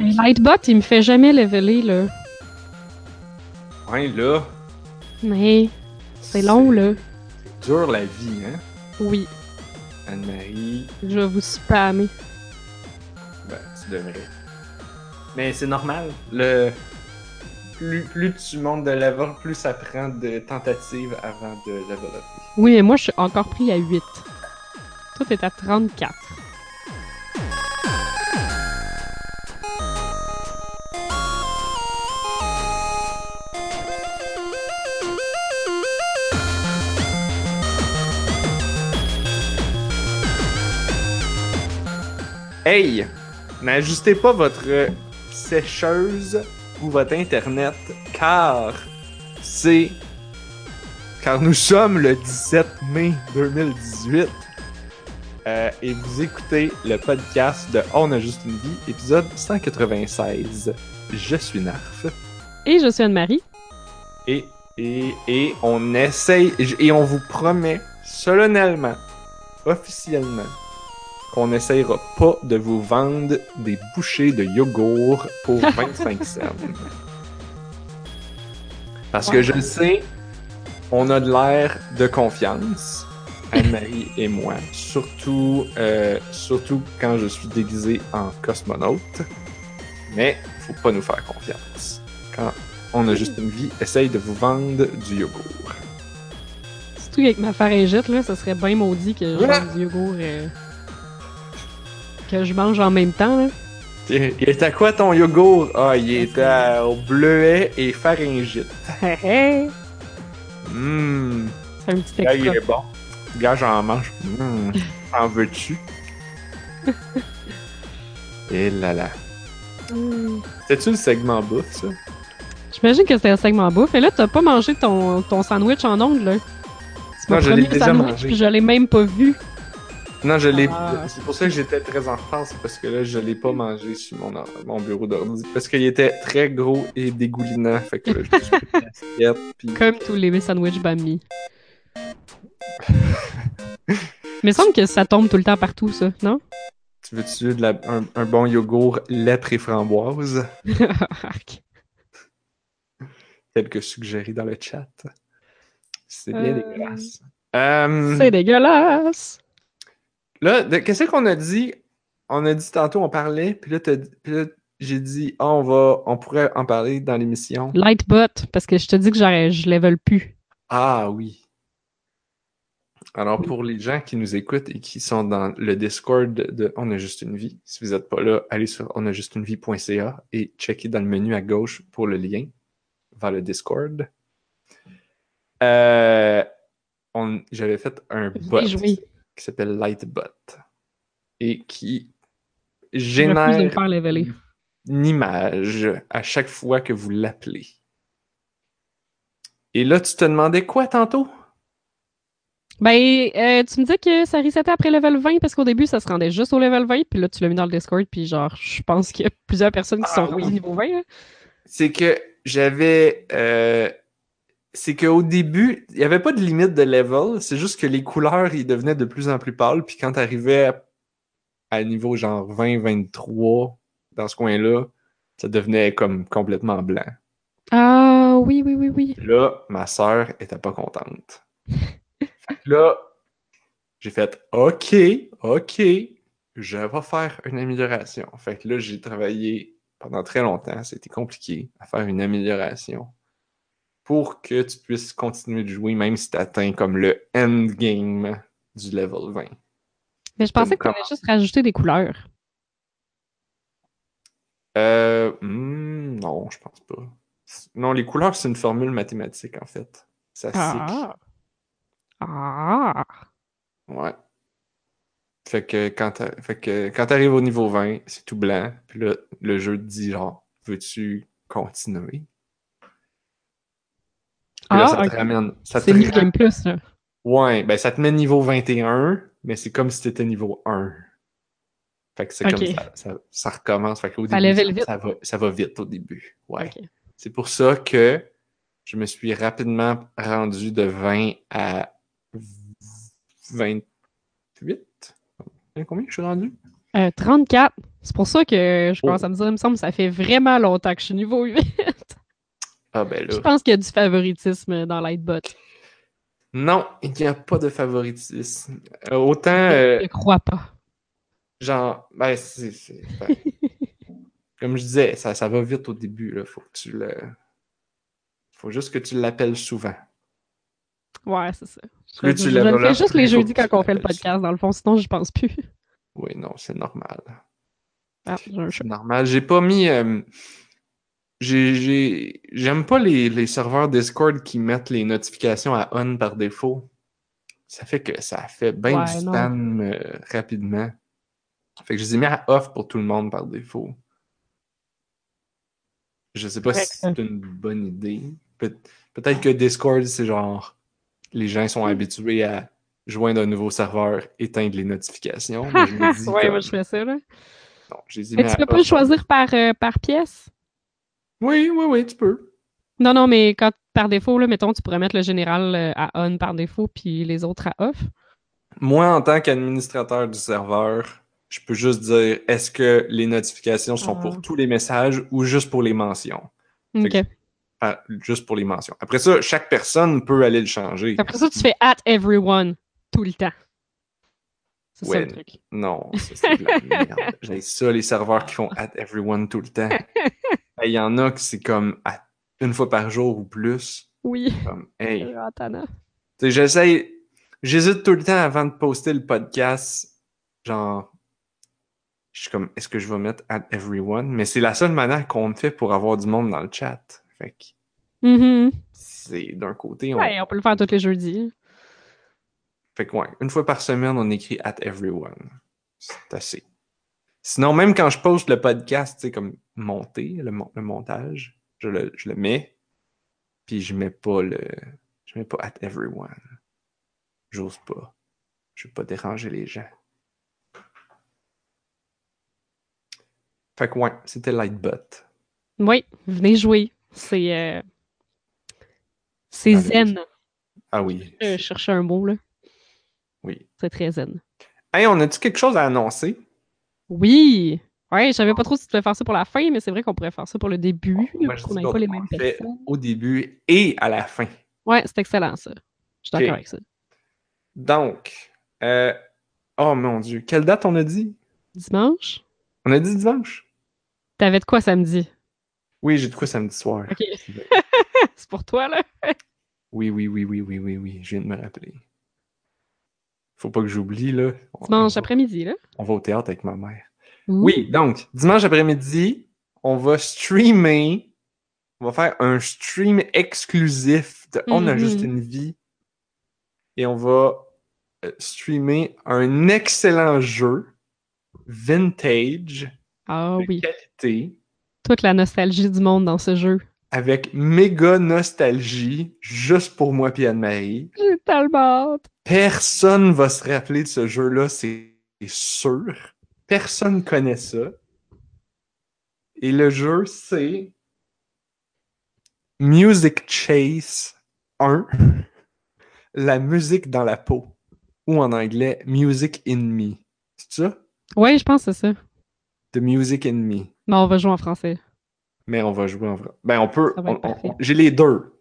Lightbot, il me fait jamais leveler, là. Ouais, là. Mais c'est long, là. C'est dur la vie, hein? Oui, Anne-Marie. je vais vous spammer. Ben, tu devrais. Mais c'est normal. Le... Plus, plus tu montes de level, plus ça prend de tentatives avant de level up. Oui, mais moi, je suis encore pris à 8. Toi, t'es à 34. Hey! N'ajustez pas votre sécheuse ou votre internet car c'est. Car nous sommes le 17 mai 2018 euh, et vous écoutez le podcast de On a juste une vie, épisode 196. Je suis Narf Et je suis Anne-Marie. et, et, et on essaye et on vous promet solennellement, officiellement, qu'on n'essayera pas de vous vendre des bouchées de yogourt pour 25 cents. Parce que je le sais, on a de l'air de confiance, Anne-Marie et moi, surtout, euh, surtout quand je suis déguisé en cosmonaute. Mais faut pas nous faire confiance. Quand on a juste une vie, essaye de vous vendre du yogourt. Surtout avec ma pharyngite, là, ça serait bien maudit que je du yogourt euh, que je mange en même temps, là. Il est à quoi ton yogourt? Ah, il est à- au bleuet et pharyngite. c'est Hum, un petit gars, il extra. est bon. Gars, j'en mange. Hum, en veux-tu? Et là là. C'est-tu le segment bouffe, ça? J'imagine que c'était un segment bouffe. Et là, t'as pas mangé ton, ton sandwich en ongle, là. C'est mon je l'ai premier déjà sandwich, mangé. puis je l'ai même pas vu. Non, je l'ai. Ah. C'est pour ça que j'étais très en retard, c'est parce que là, je l'ai pas mangé sur mon, mon bureau d'ordi. Parce qu'il était très gros et dégoulinant. Fait que là, je une assiette, puis- Comme tous les sandwichs Bambi. Mais il semble que ça tombe tout le temps partout, ça, non? Tu veux-tu de la- un, un bon yogourt lettre et framboise? Arc. tel que suggéré dans le chat. C'est bien Euh, dégueulasse. Euh, C'est dégueulasse! Là, qu'est-ce qu'on a dit? On a dit tantôt, on parlait, puis là, là, j'ai dit, ah, on va, on pourrait en parler dans l'émission. Lightbot, parce que je te dis que je level plus. Ah oui. Alors, pour les gens qui nous écoutent et qui sont dans le Discord de On a juste une vie, si vous n'êtes pas là, allez sur onajustunevie.ca et checkez dans le menu à gauche pour le lien vers le Discord. Euh, J'avais fait un bot Oui, oui. Qui s'appelle Lightbot et qui de me génère faire leveler. une image à chaque fois que vous l'appelez. Et là, tu te demandais quoi tantôt? Ben, euh, tu me dis que ça resetait après level 20 parce qu'au début, ça se rendait juste au level 20, puis là, tu l'as mis dans le Discord, puis genre, je pense qu'il y a plusieurs personnes qui Ah, sont oui. niveau 20. hein. c'est que j'avais. euh, c'est qu'au début, il n'y avait pas de limite de level. C'est juste que les couleurs, ils devenaient de plus en plus pâles. Puis quand tu arrivais à, à niveau genre 20-23, dans ce coin-là, ça devenait comme complètement blanc. Ah, oui, oui, oui, oui. Là, ma sœur était pas contente. Là, j'ai fait OK, OK, je vais faire une amélioration. Fait que là, j'ai travaillé pendant très longtemps, c'était compliqué à faire une amélioration pour que tu puisses continuer de jouer même si tu atteins comme le endgame du level 20. Mais je pensais que tu allais juste rajouter des couleurs. Euh, hmm, non, je pense pas. Non, les couleurs, c'est une formule mathématique en fait. Ça. Ah. Ah. Ouais. Fait que quand t'a- fait que quand t'arrives au niveau 20, c'est tout blanc. Puis là, le jeu te dit genre, veux-tu continuer? Puis là, Ah, ça te ramène. Ça te C'est New ramène- Game Plus, là. Ouais, ben ça te met niveau 21, mais c'est comme si t'étais niveau 1. Fait que c'est comme ça, ça, ça recommence. Fait qu'au Ça début, level vite. ça va, ça va vite au début. Ouais. C'est pour ça que je me suis rapidement rendu de 20 à 28. Hein, Combien je suis rendu? Euh, 34. C'est pour ça que je commence à me dire, il me semble que ça fait vraiment longtemps que je suis niveau 8. Ah ben là. je pense qu'il y a du favoritisme dans Lightbot. Non, il n'y a pas de favoritisme. Euh, autant. euh, Je crois pas. genre, ben, c'est. ben, comme je disais, ça, ça va vite au début, là. Faut que tu le. Faut juste que tu l'appelles souvent. Ouais, c'est ça. Je, tu je- je le fais juste les jeudis quand on fait le podcast, dans le fond, sinon je pense plus. Oui, non, c'est normal. Ah, j'ai un chat. C'est normal. J'ai pas mis. euh, j'ai- j'ai- J'aime pas les, les serveurs Discord qui mettent les notifications à on par défaut. Ça fait que ça fait bien Ouais, du spam euh, rapidement. Fait que je les ai mis à off pour tout le monde par défaut. Je sais pas si c'est une bonne idée. Peut- Peut-être que Discord, c'est genre. Les gens sont habitués à joindre un nouveau serveur, éteindre les notifications. mais je me dis ouais, comme, moi je fais ça, là. non, je les ai Mais tu à peux pas le choisir par, euh, par pièce? Oui, oui, oui, tu peux. Non, non, mais quand par défaut, là, mettons, tu pourrais mettre le général euh, à on par défaut, puis les autres à off. Moi, en tant qu'administrateur du serveur, je peux juste dire est-ce que les notifications sont Ah. pour tous les messages ou juste pour les mentions? OK. que- Ah, juste pour les mentions. Après ça, chaque personne peut aller le changer. Après ça, tu fais at everyone tout le temps. C'est ça le truc. Non, c'est de la merde. J'ai ça, les serveurs qui font at everyone tout le temps. Il y en a que c'est comme à- une fois par jour ou plus. Oui. Comme, hey, Euh, j'essaie. J'hésite tout le temps avant de poster le podcast. Genre. Je suis comme, est-ce que je vais mettre at everyone? Mais c'est la seule manière qu'on me fait pour avoir du monde dans le chat. Fait que Mhm. c'est d'un côté. On... Ouais, on peut le faire tous les jeudis. Fait que ouais, une fois par semaine, on écrit at everyone. C'est assez. Sinon, même quand je poste le podcast, tu sais, comme monté, le, mon- le montage, je le, je le mets. Puis je mets pas le. Je mets pas at everyone. J'ose pas. Je veux pas déranger les gens. Fait que ouais, c'était Lightbot. Oui, venez jouer. C'est. euh, C'est zen. Ah oui. Je cherchais un mot, là. Oui. C'est très zen. Hey, on a-tu quelque chose à annoncer? Oui! Ouais, je savais pas trop si tu devais faire ça pour la fin, mais c'est vrai qu'on pourrait faire ça pour le début. Moi, je dis pas les le mêmes personnes. Au début et à la fin. Ouais, c'est excellent, ça. Je suis d'accord avec ça. Donc, euh, oh mon Dieu, quelle date on a dit? Dimanche? On a dit dimanche? T'avais de quoi samedi? Oui, j'ai de quoi samedi soir. Ok. c'est pour toi, là? Oui, oui, oui, oui, oui, oui, oui, je viens de me rappeler. Faut pas que j'oublie, là. Dimanche après-midi, là? On va au théâtre avec ma mère. Oui, donc, dimanche après-midi, on va streamer. On va faire un stream exclusif de On a Mhm. juste une vie. Et on va euh, streamer un excellent jeu vintage Ah de oui. qualité Toute la nostalgie du monde dans ce jeu. avec méga nostalgie juste pour moi et Anne-Marie. J'ai tellement hâte. Personne va se rappeler de ce jeu-là, c'est sûr. Personne connaît ça. Et le jeu, c'est Music Chase 1. La musique dans la peau. Ou en anglais, Music in Me. C'est ça? Ouais, je pense que c'est ça. The Music in Me. Non, on va jouer en français. Mais on va jouer en vrai. Ben, on peut. J'ai les deux.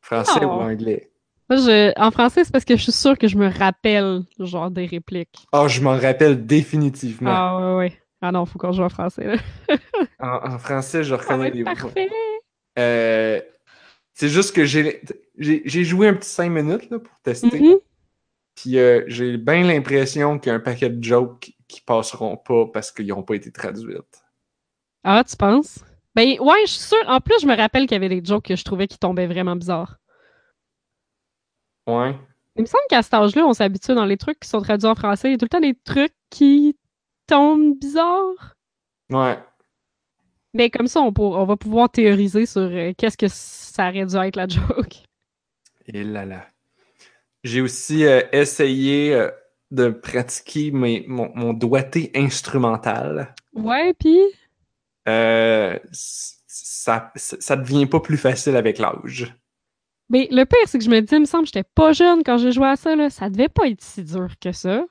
Français Oh. ou anglais. Moi, je... En français, c'est parce que je suis sûre que je me rappelle, genre, des répliques. Ah, je m'en rappelle définitivement. Ah, ouais, ouais. Ah non, faut qu'on joue en français, là. En, en français, je reconnais les voix. parfait. Euh, c'est juste que j'ai j'ai joué un petit 5 minutes là, pour tester. Mhm. Puis euh, j'ai bien l'impression qu'il y a un paquet de jokes qui passeront pas parce qu'ils n'ont pas été traduites. Ah, tu penses? Ben, ouais, je suis sûre. En plus, je me rappelle qu'il y avait des jokes que je trouvais qui tombaient vraiment bizarres. Ouais. Il me semble qu'à cet âge-là, on s'habitue dans les trucs qui sont traduits en français. Il y a tout le temps des trucs qui tombent bizarres. Ouais. Mais comme ça, on, pour- on va pouvoir théoriser sur euh, qu'est-ce que ça aurait dû être la joke. Et là là. J'ai aussi euh, essayé euh, de pratiquer mes, mon, mon doigté instrumental. Ouais, puis? Ça ça devient pas plus facile avec l'âge. Mais le pire, c'est que je me dis, il me semble que j'étais pas jeune quand j'ai joué à ça, là. Ça devait pas être si dur que ça.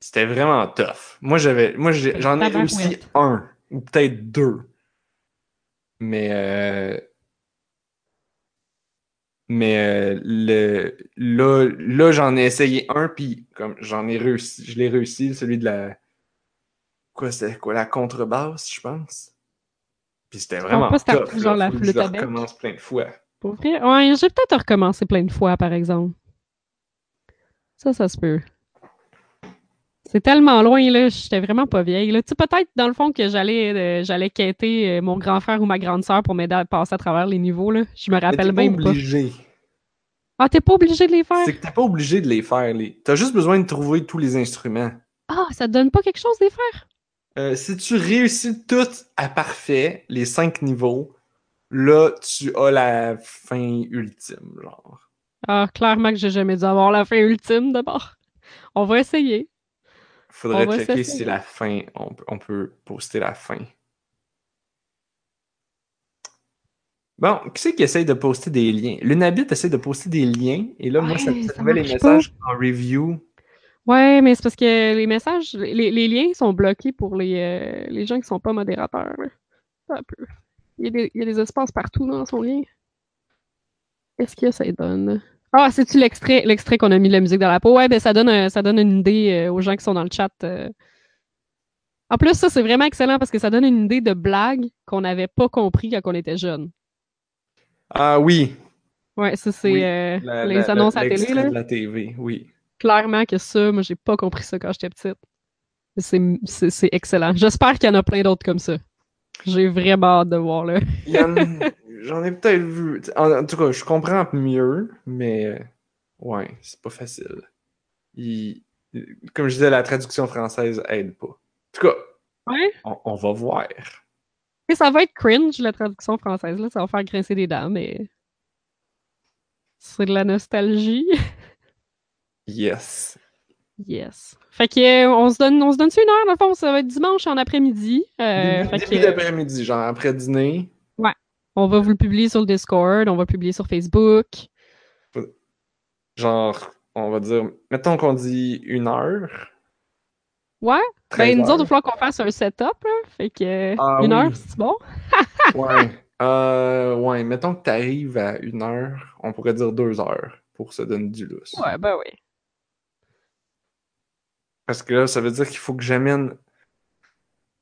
C'était vraiment tough. Moi, j'avais, moi, j'en ai réussi un, ou peut-être deux. Mais, euh, mais euh, le, là, là j'en ai essayé un, puis comme j'en ai réussi, je l'ai réussi, celui de la, quoi, c'était quoi, la contrebasse, je pense. Puis c'était vraiment pas, genre la je bec. recommence plein de fois. Pour vrai? Ouais, j'ai peut-être recommencé plein de fois, par exemple. Ça, ça se peut. C'est tellement loin, là. J'étais vraiment pas vieille. Là. Tu sais, peut-être, dans le fond, que j'allais euh, j'allais quêter euh, mon grand frère ou ma grande sœur pour m'aider à passer à travers les niveaux, là. Je me Mais rappelle pas même pas. obligé. Ah, t'es pas obligé de les faire? C'est que t'es pas obligé de les faire. Les... T'as juste besoin de trouver tous les instruments. Ah, ça te donne pas quelque chose de les faire? Euh, si tu réussis tout à parfait, les cinq niveaux, là, tu as la fin ultime, genre. Ah, clairement que j'ai jamais dû avoir la fin ultime d'abord. On va essayer. Faudrait On checker si la fin, on, peut- on peut poster la fin. Bon, qui c'est qui essaye de poster des liens? Lunabit essaie de poster des liens, et là, moi, ça me ça trouvait les messages en review. Ouais, mais c'est parce que les messages, les, les liens sont bloqués pour les, euh, les gens qui sont pas modérateurs. Un peu. Il y, a des, il y a des espaces partout dans son lien. Qu'est-ce que ça donne? Ah, c'est-tu l'extrait l'extrait qu'on a mis la musique dans la peau? Ouais, ben ça donne, un- ça donne une idée euh, aux gens qui sont dans le chat. euh. En plus, ça, c'est vraiment excellent parce que ça donne une idée de blague qu'on n'avait pas compris quand on était jeune. Ah oui, Ouais, ça, c'est Oui, euh, la- les la- annonces à télé, l'extrait là. de la TV, oui. clairement que ça, moi, j'ai pas compris ça quand j'étais petite. C'est, c'est, c'est excellent. J'espère qu'il y en a plein d'autres comme ça. J'ai vraiment hâte de voir, là. J'en ai peut-être vu. En, en tout cas, je comprends mieux, mais ouais, c'est pas facile. Il- Comme je disais, la traduction française aide pas. En tout cas, Ouais. on, on va voir. Et ça va être cringe, la traduction française, là. Ça va faire grincer des dents, mais. C'est de la nostalgie. Yes. Yes. Fait que, euh, on se donne, on se donne une heure, dans le fond, ça va être dimanche en après-midi. Euh, Début, d'après-midi, genre après dîner. on va vous le publier sur le Discord, on va le publier sur Facebook. Genre, on va dire, mettons qu'on dit une heure. Ouais. 13 Ben, nous autres, il va falloir qu'on fasse un setup, là. Fait que, Ah une oui. heure, c'est bon? Ouais. Euh, ouais, mettons que t'arrives à une heure, on pourrait dire deux heures pour se donner du lousse. Ouais, ben oui. Parce que là, ça veut dire qu'il faut que j'amène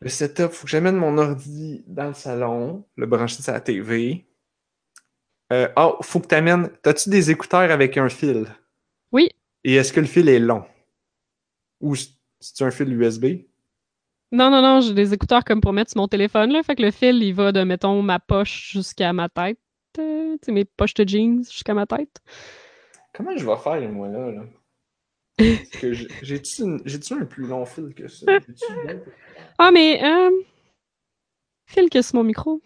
le setup, faut que j'amène mon ordi dans le salon, le brancher sur la TV. Euh, oh, faut que t'amènes. T'as-tu des écouteurs avec un fil? Oui. Et est-ce que le fil est long? Ou c'est un fil USB? Non, non, non, j'ai des écouteurs comme pour mettre sur mon téléphone, là. Fait que le fil, il va de, mettons, ma poche jusqu'à ma tête. Euh, tu sais, mes poches de jeans jusqu'à ma tête. Comment je vais faire, moi, là? là? J'ai-tu une- un plus long fil que ça? Ah, mais, euh, fil que sur mon micro.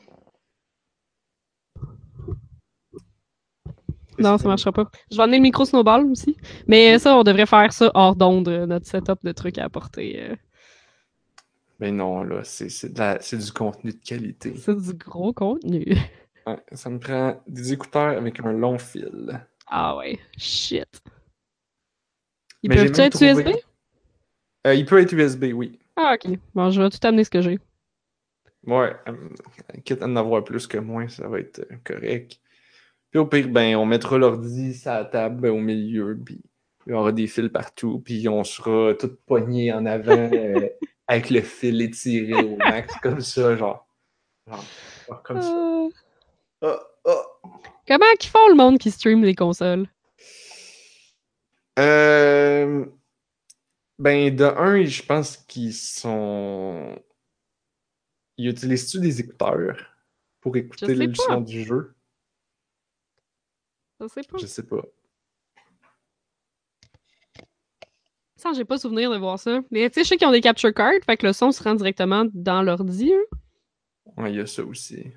Non, ça marchera pas. Je vais emmener le micro snowball aussi. Mais ça, on devrait faire ça hors d'onde, euh, notre setup de trucs à apporter. euh. Ben non, là, c'est c'est la- c'est du contenu de qualité. C'est du gros contenu. Ouais, ça me prend des écouteurs avec un long fil. Ah ouais, shit. Ils peuvent-tu être trouvé- USB? Euh, il peut être USB, oui. Ah, ok. Bon, je vais tout amener ce que j'ai. Ouais, euh, quitte à en avoir plus que moins, ça va être euh, correct. Puis au pire, ben, on mettra l'ordi sur la table ben, au milieu, puis il y aura des fils partout, puis on sera tout poigné en avant euh, avec le fil étiré au max, comme ça, genre. Genre, comme ça. Ah, ah. Comment qu'ils font le monde qui stream les consoles? Euh, ben, de un, je pense qu'ils sont. Ils utilisent-tu des écouteurs pour écouter le pas. son du jeu? Je sais pas. Je sais pas. Ça, j'ai pas souvenir de voir ça. Mais tu sais, je sais qu'ils ont des capture cards, fait que le son se rend directement dans l'ordi. hein. Ouais, il y a ça aussi.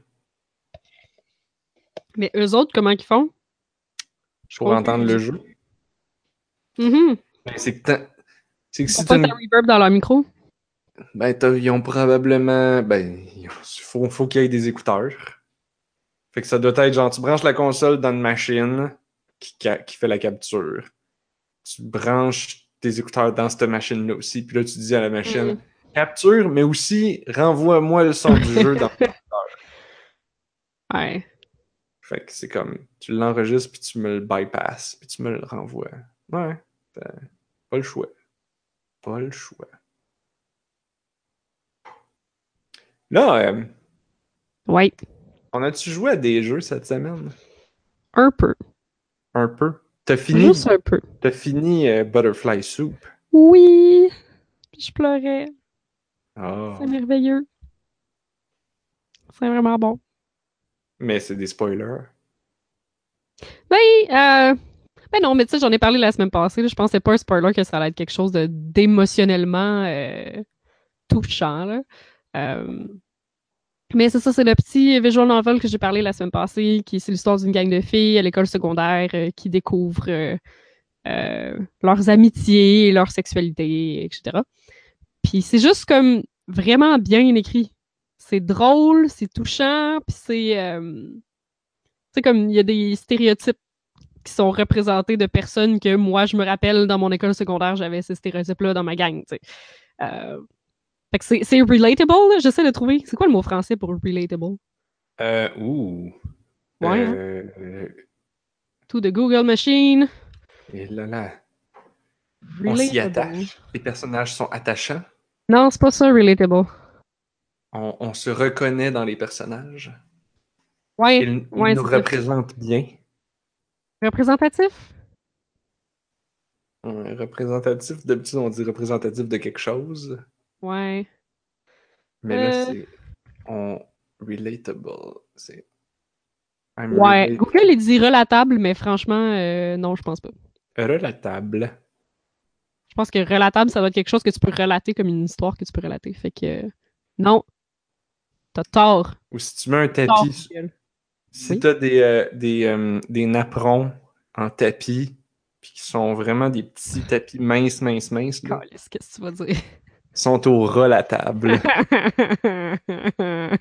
Mais eux autres, comment qu'ils font? Je Pour entendre le jeu. Mhm. Ben, c'est que c'est que Ils si pas de reverb dans leur micro? Ben, ils ont probablement. Ben, il faut, faut qu'il y ait des écouteurs. Fait que ça doit être genre, tu branches la console dans une machine qui, fait la capture. Tu branches tes écouteurs dans cette machine-là aussi. Puis là, tu dis à la machine, Mm. capture, mais aussi renvoie-moi le son du jeu dans. Ouais. Fait que c'est comme, tu l'enregistres, puis tu me le bypasses, puis tu me le renvoies. Ouais, pas le choix. Pas le choix. Là, euh, Ouais. on a-tu joué à des jeux cette semaine? Un peu. Un peu. T'as fini, Juste un peu. t'as fini euh, Butterfly Soup? Oui. Puis je pleurais. Ah. C'est merveilleux. C'est vraiment bon. Mais c'est des spoilers. Ben, euh, ben non, mais tu sais, j'en ai parlé la semaine passée. Je pensais pas un spoiler que ça allait être quelque chose d'émotionnellement euh, touchant. Là. Euh, mais c'est ça, c'est le petit visual novel que j'ai parlé la semaine passée, qui c'est l'histoire d'une gang de filles à l'école secondaire euh, qui découvrent euh, euh, leurs amitiés, leur sexualité, etc. Puis c'est juste comme vraiment bien écrit. C'est drôle, c'est touchant, puis c'est tu sais, comme il y a des stéréotypes qui sont représentés de personnes que moi, je me rappelle dans mon école secondaire, j'avais ces stéréotypes-là dans ma gang. Euh, fait que c'est, relatable, j'essaie de trouver. C'est quoi le mot français pour relatable? Euh, ouh. Ouais, hein? Euh, To the Google machine. et là là. On s'y attache? Les personnages sont attachants? Non, c'est pas ça, relatable. On, on se reconnaît dans les personnages? Ouais, Ils, nous représentent bien? Représentatif? Euh, représentatif, d'habitude, on dit représentatif de quelque chose. Ouais. Mais là, Euh. c'est. On. Relatable. C'est. I'm Ouais. relate- Google, il dit relatable, mais franchement, euh, non, je pense pas. Relatable. Je pense que relatable, ça doit être quelque chose que tu peux relater comme une histoire que tu peux relater. Fait que, euh, non. T'as tort. Ou si tu mets un Tort, tapis. Google. Si Oui. t'as des, euh, des, euh, des napperons en tapis, puis qui sont vraiment des petits tapis minces, minces, minces, qu'est-ce que tu vas dire? sont au ras la table.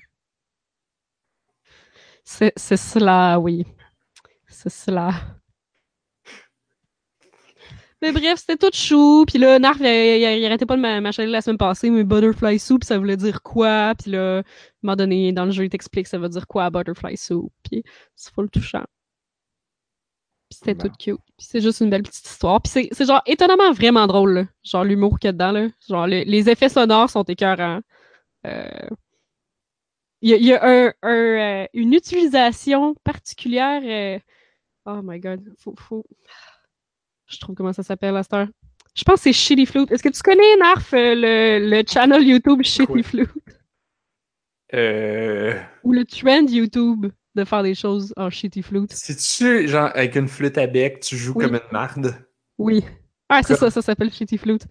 c'est, c'est cela, oui. C'est cela. Mais bref, c'était tout chou. Puis là, Narf, il, il- il arrêtait pas de m'a- m'achaler la semaine passée, mais Butterfly Soup, ça voulait dire quoi? Puis là, à un moment donné, dans le jeu, il t'explique ça veut dire quoi, Butterfly Soup? Puis c'est full touchant. Puis c'était Bon. tout cute. Puis c'est juste une belle petite histoire. Puis c'est, c'est genre étonnamment vraiment drôle, là. Genre l'humour qu'il y a dedans, là. Genre le- les effets sonores sont écœurants. Euh, Il y a, il y a un- un, euh, une utilisation particulière. euh, Oh my god, faut, faut... Je trouve comment ça s'appelle à cette heure. Je pense que c'est Shitty Flute. Est-ce que tu connais, Narf, euh, le, le channel YouTube Shitty? Flute? Euh. Ou le trend YouTube de faire des choses en Shitty Flute? Si-tu, genre, avec une flûte à bec, tu joues Oui. comme une marde? Oui. Ah, c'est Comme- ça, ça s'appelle Shitty Flute.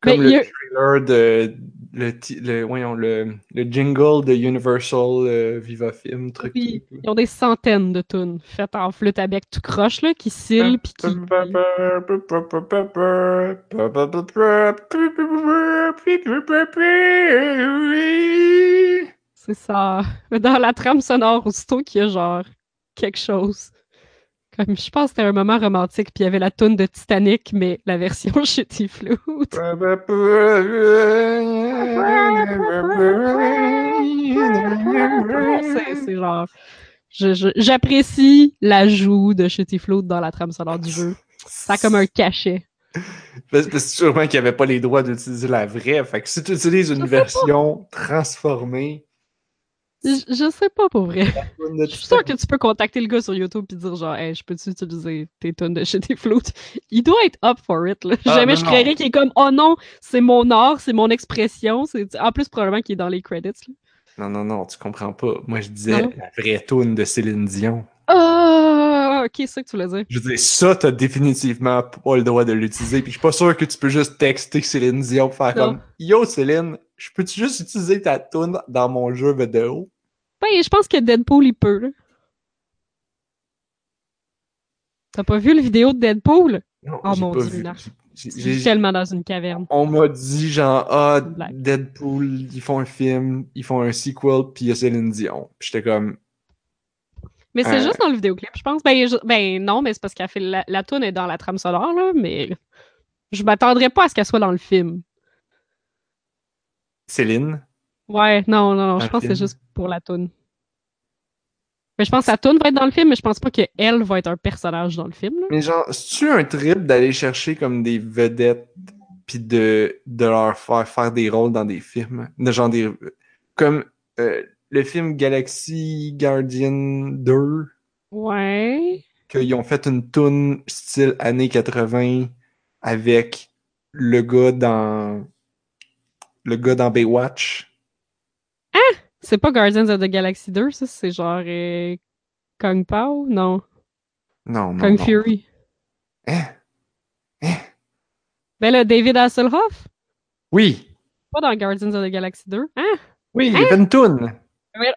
Comme Mais le a- trailer de. Le, le, voyons, le, le jingle de Universal euh, Viva Film, truc. Oui, truc, ils ont des centaines de tunes faites en flûte à bec tout croche, là, qui cillent puis qui... C'est ça. Dans la trame sonore, aussitôt qu'il y a genre quelque chose. Comme, je pense que c'était un moment romantique, puis il y avait la toune de Titanic, mais la version Shitty Flute. C'est genre. J'apprécie l'ajout de Shitty Flute dans la trame sonore du jeu. Ça a comme un cachet. Parce que sûrement qu'il n'y avait pas les droits d'utiliser la vraie. Fait que si tu utilises une version transformée, Je, je sais pas pour vrai. Je suis sûre que tu peux contacter le gars sur YouTube et dire genre, hey, je peux-tu utiliser tes tonnes de Shitty Flute? Il doit être up for it, là. Ah, Jamais non, je non. créerais qu'il est comme, oh non, c'est mon art, c'est mon expression. C'est... En plus, probablement qu'il est dans les credits, là. Non, non, non, tu comprends pas. Moi, je disais Non. la vraie toune de Céline Dion. Ah, ok, c'est ça que tu voulais dire. Je veux dire, ça, t'as définitivement pas le droit de l'utiliser. Puis je suis pas sûr que tu peux juste texter Céline Dion pour faire Non. comme Yo Céline, je peux-tu juste utiliser ta toune dans mon jeu vidéo? Ben, je pense que Deadpool, il peut, là. T'as pas vu la vidéo de Deadpool? Non, Oh mon pas Dieu, vu. J'ai- tellement dans une caverne. On m'a dit genre ah. Deadpool, ils font un film, ils font un sequel, puis il y a Céline Dion. J'étais comme Mais c'est Euh. juste dans le vidéoclip, je pense. Ben, je- ben non, mais c'est parce qu'elle fait la, la toune est dans la trame sonore, là, mais Je m'attendrais pas à ce qu'elle soit dans le film. Céline? Ouais, non, non, non, je pense que c'est juste pour la toune. Mais je pense que la toune va être dans le film, mais je pense pas qu'elle va être un personnage dans le film. là. Mais genre, c'est-tu un trip d'aller chercher comme des vedettes puis de, de leur faire faire des rôles dans des films? De genre des. Comme euh, le film Galaxy Guardian 2, Ouais. qu'ils ont fait une toune style années 80 avec le gars dans. Le gars dans Baywatch. C'est pas Guardians of the Galaxy 2, ça, c'est genre euh, Kung Pao? Non. Non, non. Kung non. Fury. Hein? Hein? Ben là, David Hasselhoff? Oui! Pas dans Guardians of the Galaxy 2. Hein? Oui, il y avait une toune! Hein?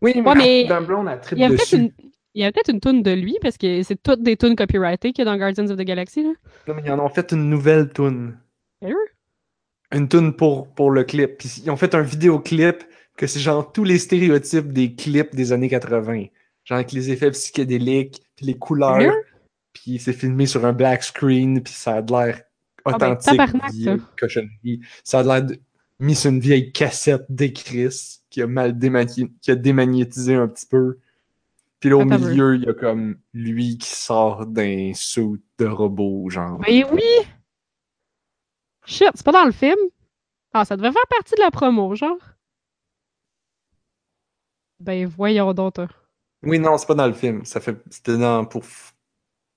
Oui, Ouais, mais- Blonde, elle Il y a peut-être une... Une toune de lui, parce que c'est toutes des tunes copyrightées qu'il y a dans Guardians of the Galaxy, là. Non, mais ils en ont fait une nouvelle toune. Une toune pour, pour le clip. Puis ils ont fait un vidéoclip que c'est genre tous les stéréotypes des clips des années 80. Genre avec les effets psychédéliques, puis les couleurs. Sérieux? Puis c'est filmé sur un black screen, puis ça a de l'air Ah ben, authentique. vieille ça. cochonnerie. Ça a de l'air de mis sur une vieille cassette d'Echris qui a mal démagné- qui a démagnétisé un petit peu. Puis là, au Attends peu. milieu, il y a comme lui qui sort d'un suit de robot, genre. Ben oui! Shit, c'est pas dans le film? Ah, ça devait faire partie de la promo, genre. Ben voyons donc, toi. Oui, non, c'est pas dans le film. Ça fait, c'était dans, pour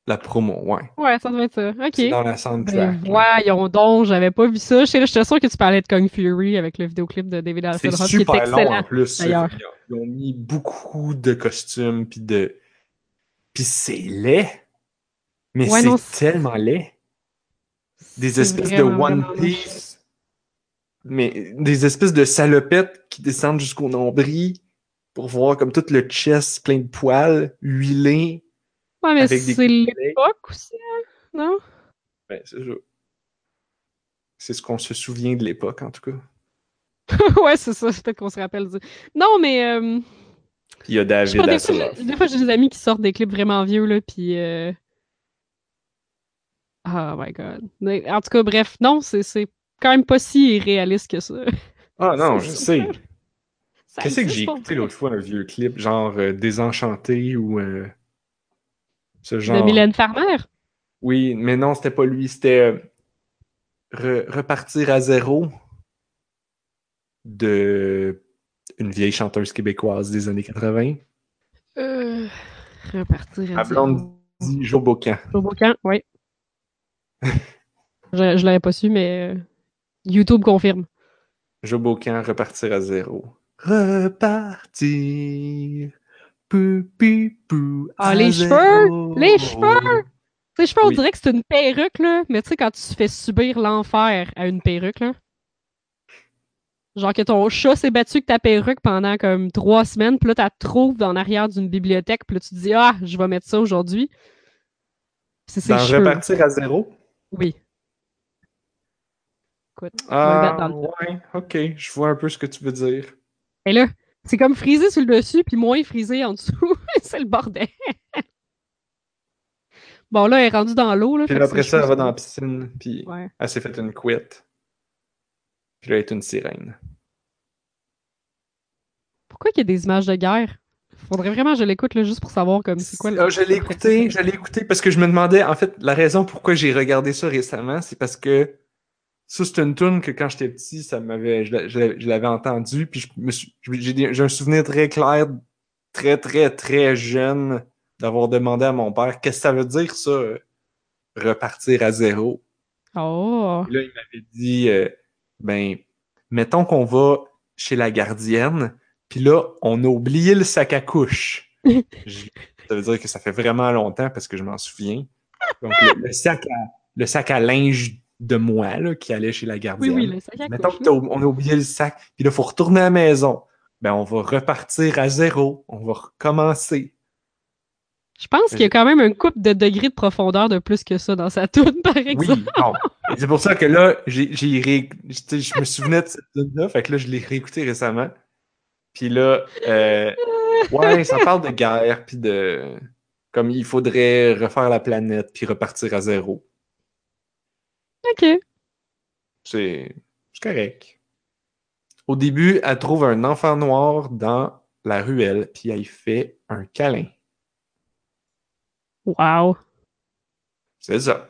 la promo, ouais. Ouais, ça doit être ça. C'est Ok. dans la Ben soundtrack. voyons donc, j'avais pas vu ça. J'étais j'étais sûre que tu parlais de Kung Fury avec le vidéoclip de David Hasselhoff qui est super long en plus. d'ailleurs. Ils ont mis beaucoup de costumes puis de puis c'est laid. Mais Ouais, c'est non, tellement laid. Des espèces de One Piece. Mais des espèces de salopettes qui descendent jusqu'au nombril pour voir comme tout le chest plein de poils, huilé. Ouais, mais c'est l'époque aussi, hein, non? Ben, c'est ça. C'est ce qu'on se souvient de l'époque, en tout cas. ouais, c'est ça, peut-être qu'on se rappelle. du- Non, mais euh, Il y a David pas, des fois, des fois, j'ai des amis qui sortent des clips vraiment vieux, là, puis... euh, Oh my God. En tout cas, bref, non, c'est quand même pas si réaliste que ça. Ah non, je sais. Qu'est-ce que j'ai écouté l'autre fois, un vieux clip, genre euh, Désenchanté ou euh, ce genre? De Mylène Farmer? Oui, mais non, c'était pas lui, c'était euh, Re- Repartir à zéro de une vieille chanteuse québécoise des années 80. Euh, repartir à Ma blonde dit Joe Bocan. Joe Bocan, oui. je je l'avais pas su, mais YouTube confirme. Joe Bocan, Repartir à zéro. Repartir. Pou, pou, pou, Ah, les zéro. cheveux! Les cheveux! Sais, je peux on Oui. dirait que c'est une perruque, là, mais tu sais, quand tu fais subir l'enfer à une perruque, là. Genre que ton chat s'est battu avec ta perruque pendant comme trois semaines, puis là, tu la trouves en arrière d'une bibliothèque, puis là, tu te dis, ah, je vais mettre ça aujourd'hui. C'est ses Dans cheveux. Repartir à zéro? Oui. Écoute, Ah, dans ouais, ok, je vois un peu ce que tu veux dire. Et là, c'est comme frisé sur le dessus, puis moins frisé en dessous. c'est le bordel. bon, là, elle est rendue dans l'eau. Là, Puis là, après ça, elle va dans la piscine, puis Ouais. elle s'est fait une couette. Puis là, elle est une sirène. Pourquoi qu'il y a des images de guerre? Faudrait vraiment que je l'écoute là, juste pour savoir comme c'est quoi. le- Ah, je l'ai écouté, je l'ai écouté parce que je me demandais, en fait, la raison pourquoi j'ai regardé ça récemment, c'est parce que ça, c'est une tune que quand j'étais petit, ça m'avait, je l'a- je l'avais entendu, puis j'ai un souvenir très clair, très, très, très jeune, d'avoir demandé à mon père, qu'est-ce que ça veut dire, ça, euh, repartir à zéro? Oh! Puis là, il m'avait dit, euh, ben, mettons qu'on va chez la gardienne, puis là, on a oublié le sac à couche. Ça veut dire que ça fait vraiment longtemps parce que je m'en souviens. Donc, le, le sac à, le sac à linge de moi, là, qui allait chez la Oui, gardienne. oui, le sac à Mettons couche, qu'on a oublié le sac, puis là, il faut retourner à la maison. Ben, on va repartir à zéro. On va recommencer. Je pense qu'il y a quand même un couple de degrés de profondeur de plus que ça dans sa toune, par Oui, exemple. bon. Et C'est pour ça que là, j'ai, j'ai ré- je me souvenais de cette tune-là, fait que là, je l'ai réécouté récemment. Puis là, euh, ouais, ça parle de guerre, puis de... Comme il faudrait refaire la planète, puis repartir à zéro. OK. C'est correct. Au début, elle trouve un enfant noir dans la ruelle, puis elle y fait un câlin. Wow. C'est ça.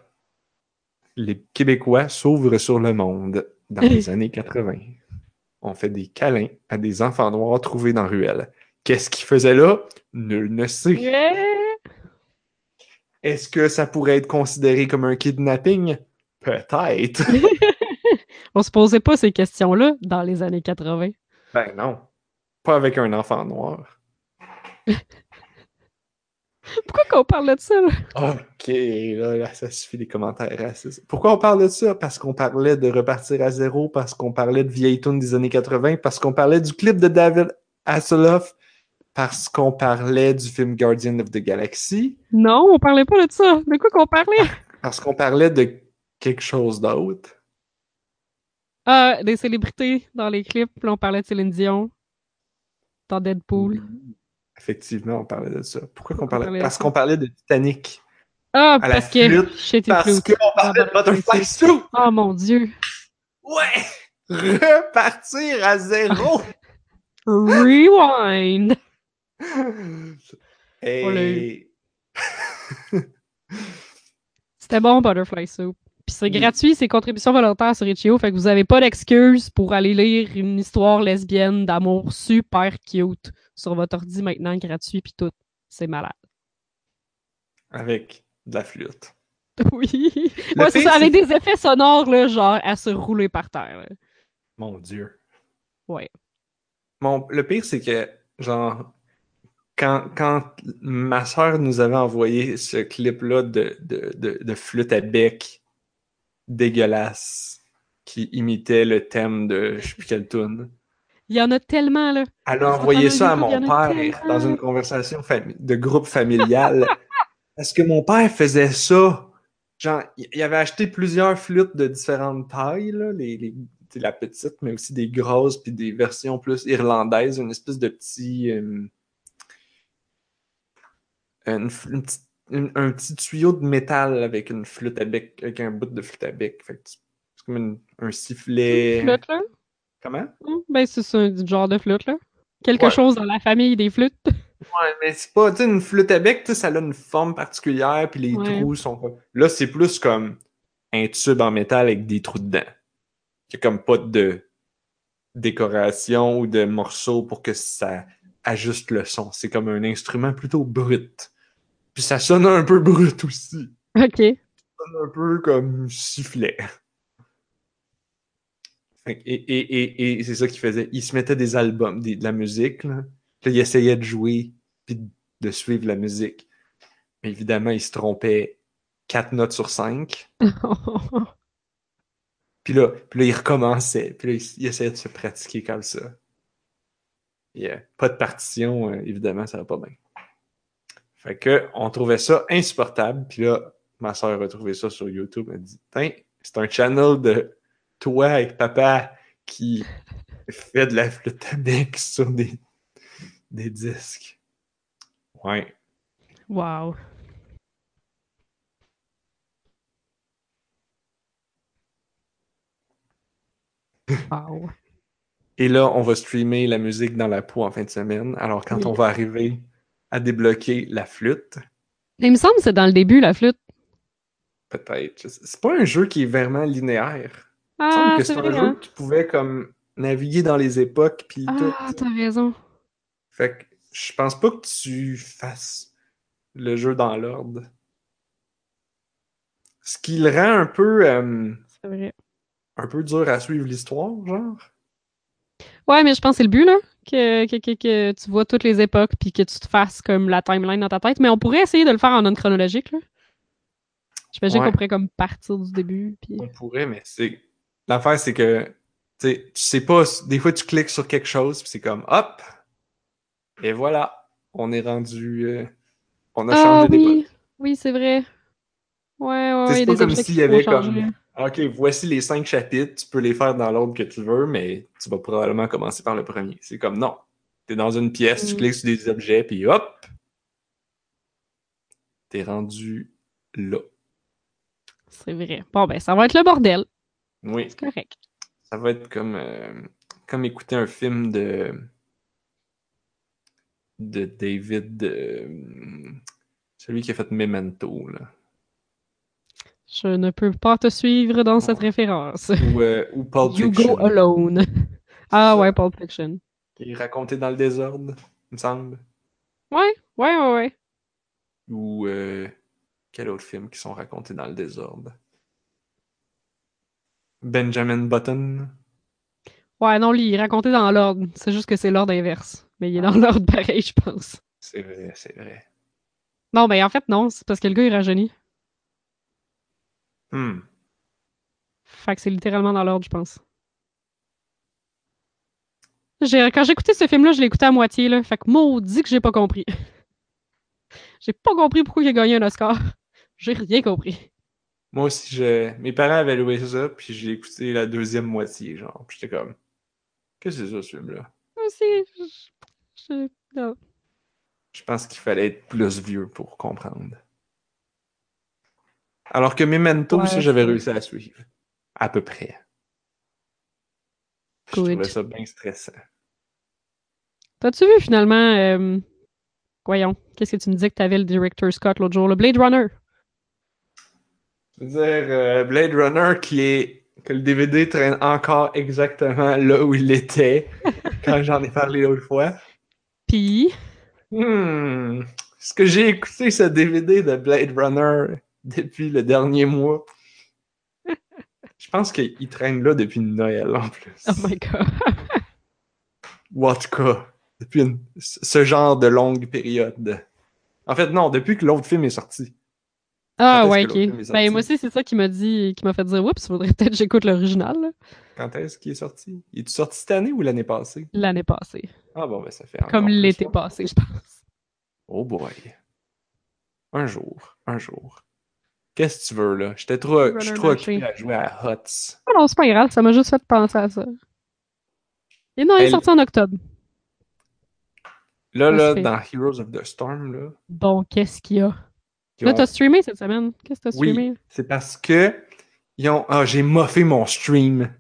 Les Québécois s'ouvrent sur le monde dans les années 80. On fait des câlins à des enfants noirs trouvés dans la ruelle. Qu'est-ce qu'ils faisaient là? Nul ne sait. Yeah. Est-ce que ça pourrait être considéré comme un kidnapping? Peut-être. On se posait pas ces questions-là dans les années 80. ben non. Pas avec un enfant noir. Pourquoi qu'on parle de ça? là? Ok, là, là, ça suffit les commentaires racistes. Pourquoi on parle de ça? Parce qu'on parlait de repartir à zéro, parce qu'on parlait de vieilles tunes des années 80, parce qu'on parlait du clip de David Hasselhoff, parce qu'on parlait du film Guardian of the Galaxy, Non, on parlait pas de ça. De quoi qu'on parlait? parce qu'on parlait de quelque chose d'autre? Ah, des célébrités dans les clips. Puis là, on parlait de Céline Dion dans Deadpool. Effectivement, on parlait de ça. Pourquoi qu'on parlait? parlait Parce qu'on parlait de Titanic. Ah, À la parce que flûte, Parce qu'on parlait de Butterfly Suit! Oh mon dieu. Ouais! Repartir à zéro! Rewind. Et... C'était bon, Butterfly Soup. Puis c'est Oui. gratuit, c'est contribution volontaire sur Itch.io, fait que vous avez pas d'excuse pour aller lire une histoire lesbienne d'amour super cute sur votre ordi maintenant, gratuit, puis tout. C'est malade. Avec de la flûte. Oui. Ouais, c'est ça, avec des effets sonores, là, genre à se rouler par terre. là. Mon Dieu. Ouais. Mon, le pire, c'est que, genre, quand, quand ma soeur nous avait envoyé ce clip-là de, de, de, de flûte à bec dégueulasse qui imitait le thème de je sais plus quelle tune. Il y en a tellement, là. Elle a envoyé ça à mon père dans une conversation de groupe familial. Parce que mon père faisait ça. Genre, il avait acheté plusieurs flûtes de différentes tailles, là, les, la petite, mais aussi des grosses, puis des versions plus irlandaises, une espèce de petit. euh, une une petite- une- un petit tuyau de métal avec une flûte à bec, avec un bout de flûte à bec. Fait c'est comme une- un sifflet. Flûte, là? Comment? Hum, Ben, c'est ça, du genre de flûte, là. Quelque Ouais. chose dans la famille des flûtes. Ouais, mais c'est pas, tu sais, une flûte à bec, tu sais, ça a une forme particulière, puis les Ouais. trous sont. Là, c'est plus comme un tube en métal avec des trous dedans. Il y a comme pas de décoration ou de morceaux pour que ça ajuste le son. C'est comme un instrument plutôt brut. Puis ça sonne un peu brut aussi. OK. Ça sonne un peu comme sifflet. Et, et, et, et c'est ça qu'il faisait. Il se mettait des albums, des- de la musique, là. Puis là, il essayait de jouer, puis de suivre la musique. Mais évidemment, il se trompait 4 notes sur 5. Puis là, puis là, il recommençait. Puis là, il, il essayait de se pratiquer comme ça. Pas de partition, euh, évidemment, ça va pas bien. Fait que, on trouvait ça insupportable. Puis là, ma soeur a trouvé ça sur YouTube. Elle dit Tiens, c'est un channel de toi et papa qui fait de la flûte à bec sur des, des disques. Ouais. wow. Wow. Et là, on va streamer la musique dans la peau en fin de semaine. Alors, quand Oui. on va arriver à débloquer la flûte, Il me semble que c'est dans le début, la flûte. peut-être. C'est pas un jeu qui est vraiment linéaire. Il me Ah, semble que c'est un jeu hein? que tu pouvais comme naviguer dans les époques puis tout. Ah, t'as raison. Fait que je pense pas que tu fasses le jeu dans l'ordre. Ce qui le rend un peu, euh, C'est vrai. un peu dur à suivre l'histoire, genre. Ouais, mais je pense que c'est le but, là. Que, que, que, que tu vois toutes les époques puis que tu te fasses comme la timeline dans ta tête. Mais on pourrait essayer de le faire en ordre chronologique, là. J'imagine Ouais. qu'on pourrait comme partir du début. Puis... On pourrait, mais c'est. L'affaire, c'est que tu sais, tu sais pas, des fois tu cliques sur quelque chose, puis c'est comme hop! Et voilà, on est rendu. euh, on a Ah changé oui, d'époque. oui, c'est vrai. Ouais, ouais, c'est pas comme s'il y avait comme. Ok, voici les cinq chapitres, tu peux les faire dans l'ordre que tu veux, mais tu vas probablement commencer par le premier. C'est comme non. T'es dans une pièce, tu Mm. cliques sur des objets, puis hop! T'es rendu là. C'est vrai. Bon, ben, ça va être le bordel. Oui. C'est correct. Ça va être comme, euh, comme écouter un film de. de David. euh, celui qui a fait Memento, là. Je ne peux pas te suivre dans cette référence. Ou, euh, ou Pulp You Fiction. go alone. Ah ouais, Pulp Fiction. Qui est raconté dans le désordre, il me semble. Ouais, ouais, ouais, ouais. Ou. euh, quel autre film qui sont racontés dans le désordre? Benjamin Button. Ouais, non, lui, il est raconté dans l'ordre. C'est juste que c'est l'ordre inverse. Mais il est dans l'ordre pareil, je pense. C'est vrai, c'est vrai. Non, ben en fait, non. C'est parce que le gars, il rajeunit. Hmm. Fait que c'est littéralement dans l'ordre, je pense. Quand j'ai écouté ce film-là, je l'ai écouté à moitié, là. Fait que maudit que j'ai pas compris. j'ai pas compris pourquoi il a gagné un Oscar. J'ai rien compris. Moi aussi, je... mes parents avaient loué ça, puis j'ai écouté la deuxième moitié, genre. Puis j'étais comme, qu'est-ce que c'est ça, ce film-là? Moi aussi, je- je- non. Je pense qu'il fallait être plus vieux pour comprendre. Alors que Memento, Ouais, ça, j'avais réussi à suivre. À peu près. Je trouvais ça bien stressant. T'as-tu vu finalement. euh, Voyons, qu'est-ce que tu me disais que t'avais le director Scott l'autre jour, le Blade Runner? Je veux dire, euh, Blade Runner qui est. que le DVD traîne encore exactement là où il était quand j'en ai parlé l'autre fois. Puis, Hmm. Est-ce que j'ai écouté ce DVD de Blade Runner depuis le dernier mois? Je pense qu'il traîne là depuis Noël en plus. oh my god. Ou en tout cas, depuis une- ce genre de longue période. En fait, non, depuis que l'autre film est sorti. Ah ouais, ok. Ben moi aussi, c'est ça qui m'a dit, qui m'a fait dire, oups, faudrait peut-être que j'écoute l'original Quand est-ce qu'il est sorti? Il est sorti cette année ou l'année passée? l'année passée. Ah bon, ben ça fait encore Comme l'été passé, je pense. Oh boy. Un jour, un jour. Qu'est-ce que tu veux, là? J'étais trop, je suis trop occupé à jouer à Hots. Ah non, c'est pas grave, ça m'a juste fait penser à ça. Et non, il est Elle- sorti en octobre. Là, là, fait. dans Heroes of the Storm, là, Bon, qu'est-ce qu'il y a? Là, ont- t'as streamé cette semaine? Qu'est-ce que t'as Oui. streamé? c'est parce que ils ont. Ah, j'ai moffé mon stream.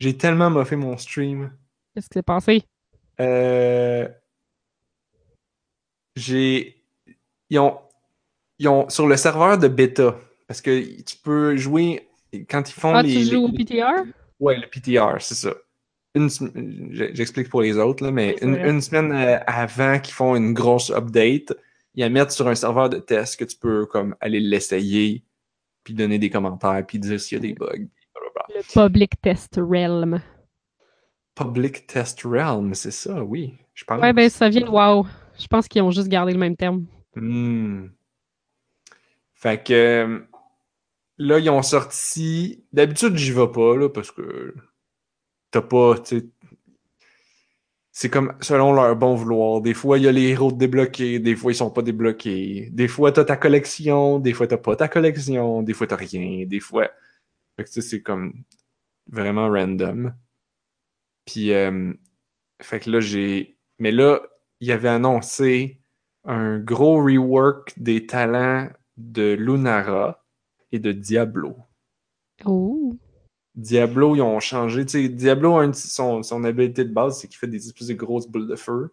J'ai tellement moffé mon stream. Qu'est-ce qui s'est passé? Euh, J'ai. Ils ont. Ils ont. Sur le serveur de bêta, parce que tu peux jouer. Quand ils font Ah, les. tu joues au PTR? Ouais, le PTR, c'est ça. Une J'explique pour les autres, là, mais Oui, une, semaine euh, avant qu'ils font une grosse update, ils la mettent sur un serveur de test que tu peux comme aller l'essayer, puis donner des commentaires, puis dire s'il y a des bugs. blablabla. Le Public Test Realm. Public Test Realm, c'est ça, oui. Je pense. Ouais, ben ça vient de WoW. Je pense qu'ils ont juste gardé le même terme. Hmm. Fait que euh, là, ils ont sorti. D'habitude, j'y vais pas, là, parce que t'as pas. C'est comme selon leur bon vouloir. Des fois, il y a les héros débloqués, des fois, ils sont pas débloqués. Des fois, t'as ta collection, des fois, t'as pas ta collection, des fois, t'as rien, des fois. Fait que c'est comme vraiment random. Puis, euh, fait que là, j'ai. Mais là, il avait annoncé un gros rework des talents de Lunara et de Diablo. Oh. Diablo, ils ont changé. Diablo, un de son, son habilité de base, c'est qu'il fait des espèces de grosses boules de feu.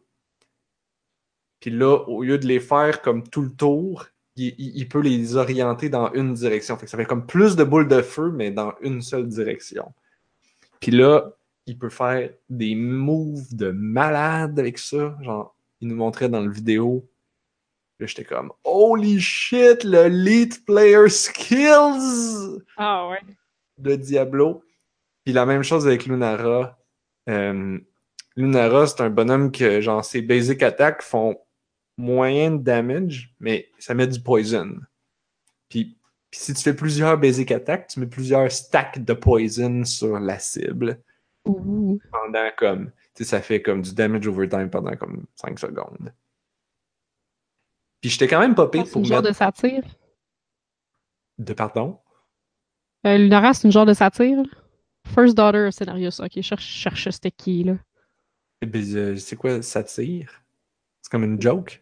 Puis là, au lieu de les faire comme tout le tour, il, il- il peut les orienter dans une direction. Fait que ça fait comme plus de boules de feu, mais dans une seule direction. Puis là, il peut faire des moves de malade avec ça. Genre, il nous montrait dans le vidéo. Là, j'étais comme, holy shit, le lead player skills! Ah ouais. de Diablo. Puis la même chose avec Lunara. Euh, Lunara, c'est un bonhomme que, genre, ses basic attaques font moyen de damage, mais ça met du poison. Puis, puis si tu fais plusieurs basic attaques, tu mets plusieurs stacks de poison sur la cible Ouh. pendant comme. Tu sais, ça fait comme du damage overtime pendant comme 5 secondes. Puis j'étais quand même pas pire C'est pour une genre de satire. De pardon? Euh, Lunara, c'est une genre de satire. First Daughter scénario, ça. Ok, cherche, cherche c'était qui, là. Eh ben, euh, c'est quoi, satire? C'est comme une joke?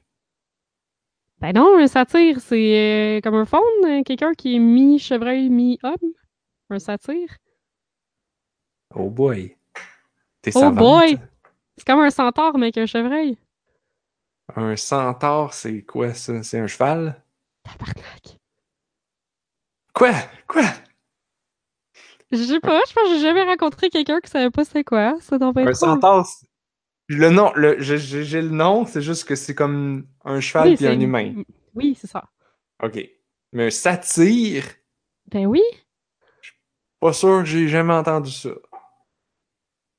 Ben non, un satyre, c'est euh, comme un faune, euh, quelqu'un qui est mi-chevreuil, mi-homme. Un satyre. Oh boy. T'es Oh savante? boy! C'est comme un centaure, mais avec un chevreuil. Un centaure, c'est quoi ça? C'est un cheval? Tabarnak. Quoi? Quoi? Je sais pas, je pense que j'ai jamais rencontré quelqu'un qui savait pas c'est quoi. Ça Un centaure, le nom, le, j'ai- le nom, c'est juste que c'est comme un cheval Oui, puis un humain. Oui, c'est ça. OK. Mais un satyre, Ben oui. pas sûr que j'ai jamais entendu ça.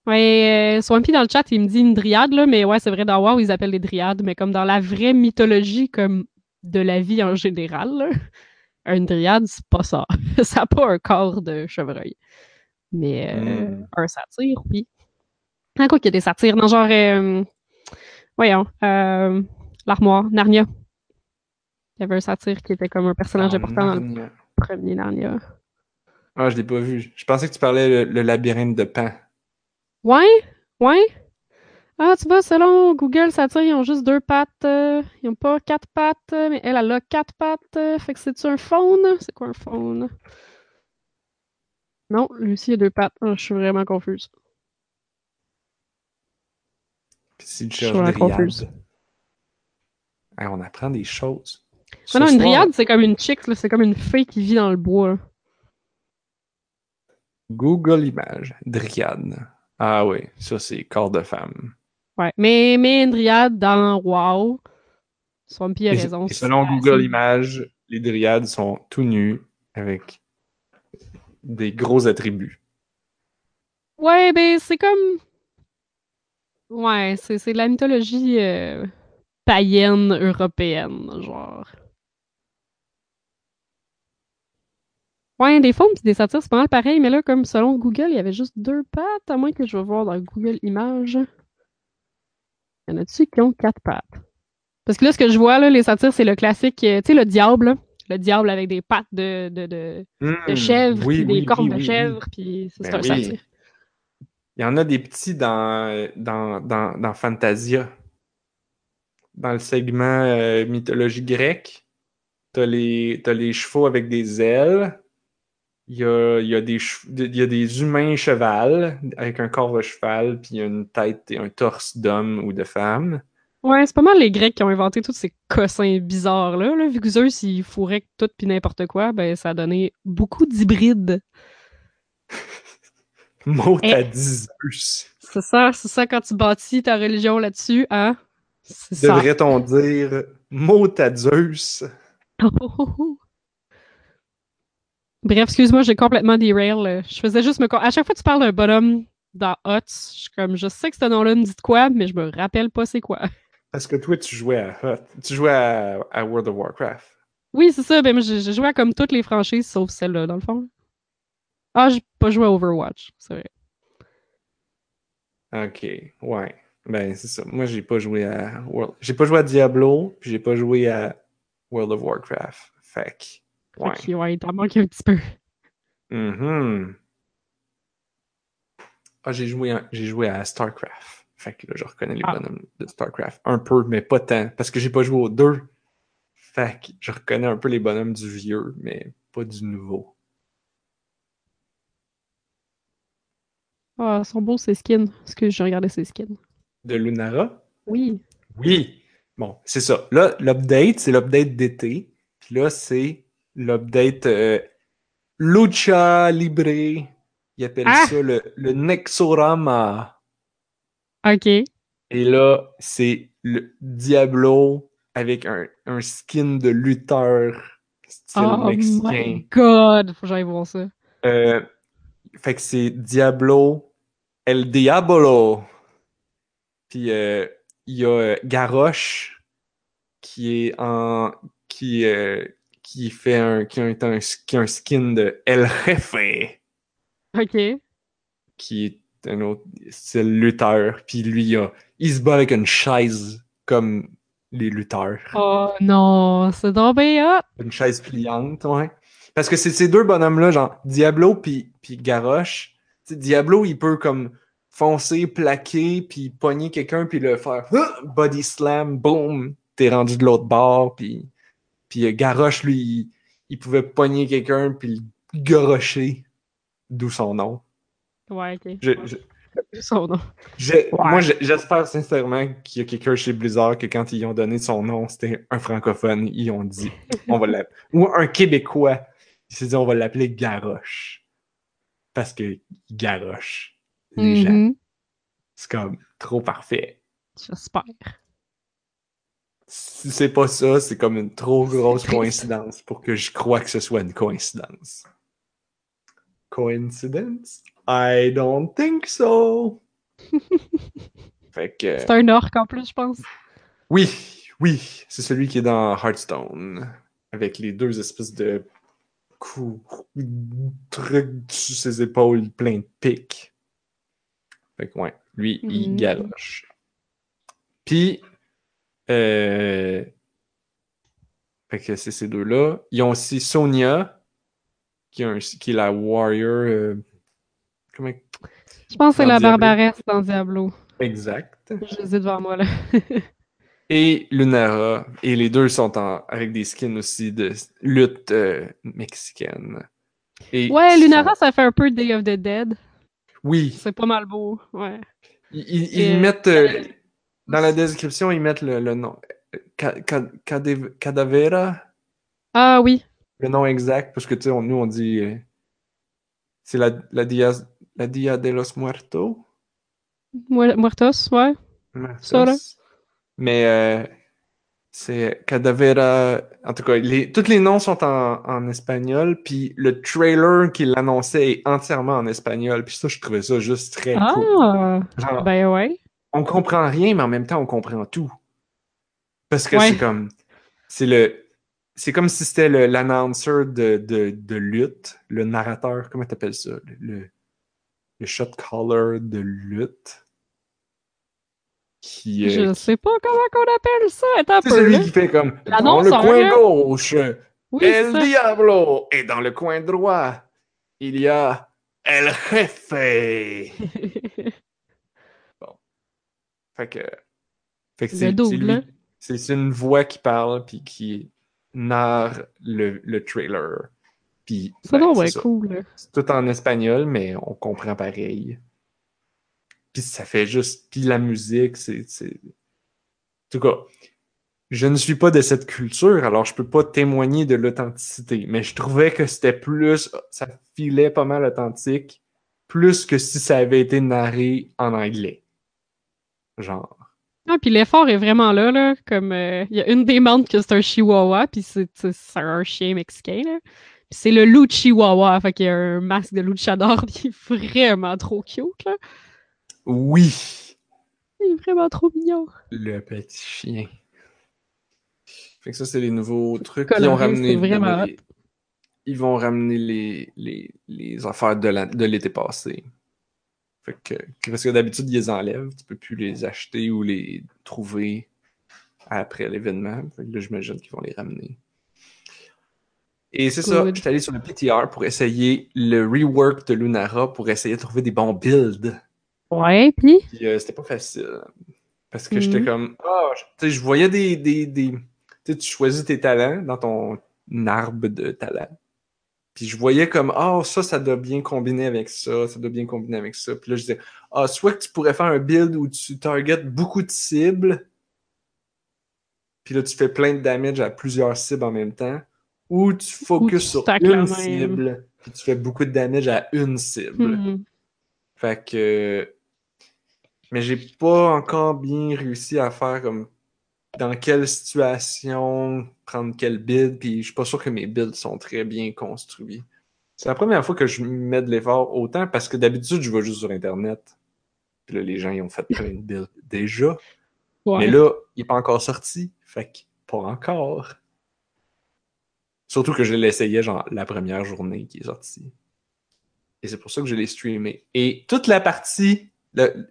Ouais, euh, Swampy dans le chat, il me dit une dryade, là, mais ouais, c'est vrai, dans WoW, ils appellent les dryades, mais comme dans la vraie mythologie, comme de la vie en général, là, une dryade, c'est pas ça. ça n'a pas un corps de chevreuil. Mais euh, Hmm. un satyre, oui. Ah, quoi qu'il y a des satyres, dans genre, euh, voyons, euh, l'armoire, Narnia. Il y avait un satyre qui était comme un personnage Ah, important dans le premier Narnia. Ah, je l'ai pas vu. Je pensais que tu parlais le, le labyrinthe de Pan. Ouais, ouais. Ah, tu vois, selon Google, Satyre, ils ont juste deux pattes. euh, ils ont pas quatre pattes, euh, mais elle, elle a quatre pattes. euh, fait que c'est-tu un faune? C'est quoi un faune? Non, lui aussi, il a deux pattes. Ah, je suis vraiment confuse. Puis si tu Je suis Dryade. confuse. On apprend des choses. Ah non, une soir, dryade, c'est comme une chick, là, c'est comme une fée qui vit dans le bois. là. Google Images. Dryade. Ah oui, ça c'est corps de femme. Ouais, mais, mais une dryade dans WoW, Swampy a raison. et selon Google Images, les dryades sont tout nus avec des gros attributs. Ouais, ben c'est comme. Ouais, c'est c'est de la mythologie euh, païenne européenne, genre. Ouais, des faunes pis des satyres, c'est pas mal pareil, mais là, comme selon Google, il y avait juste deux pattes, à moins que je vais voir dans Google Images. Y en a-tu qui ont quatre pattes? Parce que là, ce que je vois, là, les satyres, c'est le classique, euh, tu sais, le diable, là. Le diable avec des pattes de, de, de, de Hmm, chèvre, oui, puis des oui, cornes de chèvre, puis ça, c'est Ben un oui. satyre. Il y en a des petits dans, dans, dans, dans Fantasia. Dans le segment euh, mythologie grecque, t'as les, t'as les chevaux avec des ailes. Il y a, il y a des, il y a des humains cheval avec un corps de cheval, puis il y a une tête et un torse d'homme ou de femme. Ouais, c'est pas mal les Grecs qui ont inventé tous ces cossins bizarres-là. Là. Vu que Zeus, il fourrait tout puis n'importe quoi, ben ça a donné beaucoup d'hybrides. Mot Eh. à 10 Zeus. C'est ça, c'est ça quand tu bâtis ta religion là-dessus, hein? Devrait-on dire mot à Zeus? Bref, excuse-moi, j'ai complètement derail. là. Je faisais juste me... À chaque fois que tu parles d'un bonhomme dans Hot, je suis comme, je sais que ce nom-là me dit de quoi, mais je me rappelle pas c'est quoi. Parce que toi, tu jouais à Hot. Tu jouais à, à World of Warcraft. Oui, c'est ça, ben j'ai joué à comme toutes les franchises, sauf celle-là, dans le fond. Ah, j'ai pas joué à Overwatch, c'est vrai. Ok, ouais. Ben, c'est ça. Moi, j'ai pas joué à World... J'ai pas joué à Diablo, puis j'ai pas joué à World of Warcraft. Fait que, ouais. Fait que, ouais, il t'en manque un petit peu. Mhm. Ah, j'ai joué, joué à StarCraft. Fait que là, je reconnais les Ah. bonhommes de StarCraft. Un peu, mais pas tant. Parce que j'ai pas joué aux deux. Fait que je reconnais un peu les bonhommes du vieux, mais pas du nouveau. Ah, sont beaux ces skins. Excuse, j'ai regardé ces skins. De Lunara? Oui. Oui. Bon, c'est ça. Là, l'update, c'est l'update d'été. Puis là, c'est l'update euh, Lucha Libre. Ils appellent Ah! ça le, le Nexorama. OK. Et là, c'est le Diablo avec un, un skin de lutteur style Oh mexicain. my god! Faut que j'aille voir ça. Euh, fait que c'est Diablo El Diabolo. Puis euh, il y a Garrosh qui est en qui euh, qui fait un qui a un, qui a un skin de El Jefe OK. qui est un autre style lutteur. Puis lui il, a- il se bat avec une chaise comme les lutteurs. Oh non, c'est bien hot! Une chaise pliante, ouais. Parce que c'est ces deux bonhommes-là, genre Diablo puis, puis sais, Diablo, il peut comme foncer, plaquer, puis pogner quelqu'un, puis le faire body slam, boom. t'es rendu de l'autre bord, puis, puis euh, Garoche, lui, il, il pouvait pogner quelqu'un, puis le garocher, d'où son nom. Ouais, ok. Je- je- Son nom. Ouais. Moi, j'espère sincèrement qu'il y a quelqu'un chez Blizzard que quand ils ont donné son nom, c'était un francophone, ils ont dit, on va l'appeler. Ou un Québécois, il s'est dit, on va l'appeler Garoche. Parce que garoche les gens. Mhm. C'est comme trop parfait. J'espère. Si c'est pas ça, c'est comme une trop grosse coïncidence pour que je croie que ce soit une coïncidence. Coincidence? I don't think so. fait que. C'est un orc en plus, je pense. Oui, oui, c'est celui qui est dans Hearthstone. Avec les deux espèces de coups, trucs sur ses épaules plein de pics. Fait que ouais, lui, il Mhm. galoche. Puis, euh... fait que c'est ces deux-là. Ils ont aussi Sonia, qui, est un- qui est la warrior. euh, Comment. Je pense que c'est la Diablo. barbaresse dans Diablo. Exact. Ai devant moi, là. et Lunara. Et les deux sont en, avec des skins aussi de lutte euh, mexicaine. Et Ouais, Lunara, sont- ça fait un peu Day of the Dead. Oui, C'est pas mal beau. Ouais. ils, ils- Et, ils mettent euh, dans la description, ils mettent le, le nom. Ca- ca- cadav- Cadavera, Ah oui. le nom exact, parce que tu sais, on- nous on dit euh, c'est la, la, dia, la Dia de los Muertos? Mu- Muertos, ouais. Muertos. Mais euh, c'est Cadavera. En tout cas, les, tous les noms sont en, en espagnol, puis le trailer qui l'annonçait est entièrement en espagnol, puis ça, je trouvais ça juste très cool. Ah! Genre, Ben ouais. On comprend rien, mais en même temps, on comprend tout. Parce que Ouais. c'est comme. C'est le. C'est comme si c'était l'announcer de, de, de lutte, le narrateur, comment t'appelles ça? Le, le, shot caller de lutte. Qui, euh, Je sais pas comment qu'on appelle ça. C'est celui qui fait comme dans le coin gauche, Oui, El. Diablo, et dans le coin droit, il y a El Jefe. Fait que, fait que Le c'est double, c'est lui- hein? c'est une voix qui parle puis qui narre le, le trailer. Puis C'est ben, c'est ouais, ça. cool. là. C'est tout en espagnol, mais on comprend pareil. Puis ça fait juste. Puis la musique, c'est. c'est- En tout cas, je ne suis pas de cette culture, alors je peux pas témoigner de l'authenticité. Mais je trouvais que c'était plus. Ça filait pas mal authentique, plus que si ça avait été narré en anglais. Genre. Ah, puis l'effort est vraiment là, là. Comme, euh, il y a une des membres que c'est un chihuahua, puis c'est un chien mexicain, là. Puis c'est le loup de chihuahua, fait qu'il y a un masque de luchador, puis il est vraiment trop cute, là. Oui! Il est vraiment trop mignon. Le petit chien. Fait que ça, c'est les nouveaux trucs. Ils Coloré, ont ramené vraiment les- Ils vont ramener les, les, les affaires de la- de l'été passé. Fait que, que- parce que d'habitude, ils les enlèvent. Tu peux plus les acheter ou les trouver après l'événement. Fait que là, j'imagine qu'ils vont les ramener. Et c'est ça, Good. j'étais allé sur le PTR pour essayer le rework de Lunara pour essayer de trouver des bons builds. Ouais, puis? Puis euh, c'était pas facile. Parce que j'étais Mhm. comme, ah, je- tu sais, je voyais des. des, des tu sais, tu choisis tes talents dans ton arbre de talents. Puis je voyais comme, ah, ça, ça doit bien combiner avec ça, ça doit bien combiner avec ça. Puis là, je disais, ah, soit que tu pourrais faire un build où tu targetes beaucoup de cibles, puis là, tu fais plein de damage à plusieurs cibles en même temps, ou tu focuses sur une cible, puis tu fais beaucoup de damage à une cible. hmm, Fait que. Mais j'ai pas encore bien réussi à faire comme dans quelle situation prendre quel build, puis je suis pas sûr que mes builds sont très bien construits. C'est la première fois que je mets de l'effort autant parce que d'habitude je vais juste sur internet. Puis là, les gens ils ont fait plein de builds déjà. ouais. Mais là, il est pas encore sorti. Fait que pas encore. Surtout que je l'essayais genre la première journée qui est sortie. Et c'est pour ça que je l'ai streamé. Et toute la partie,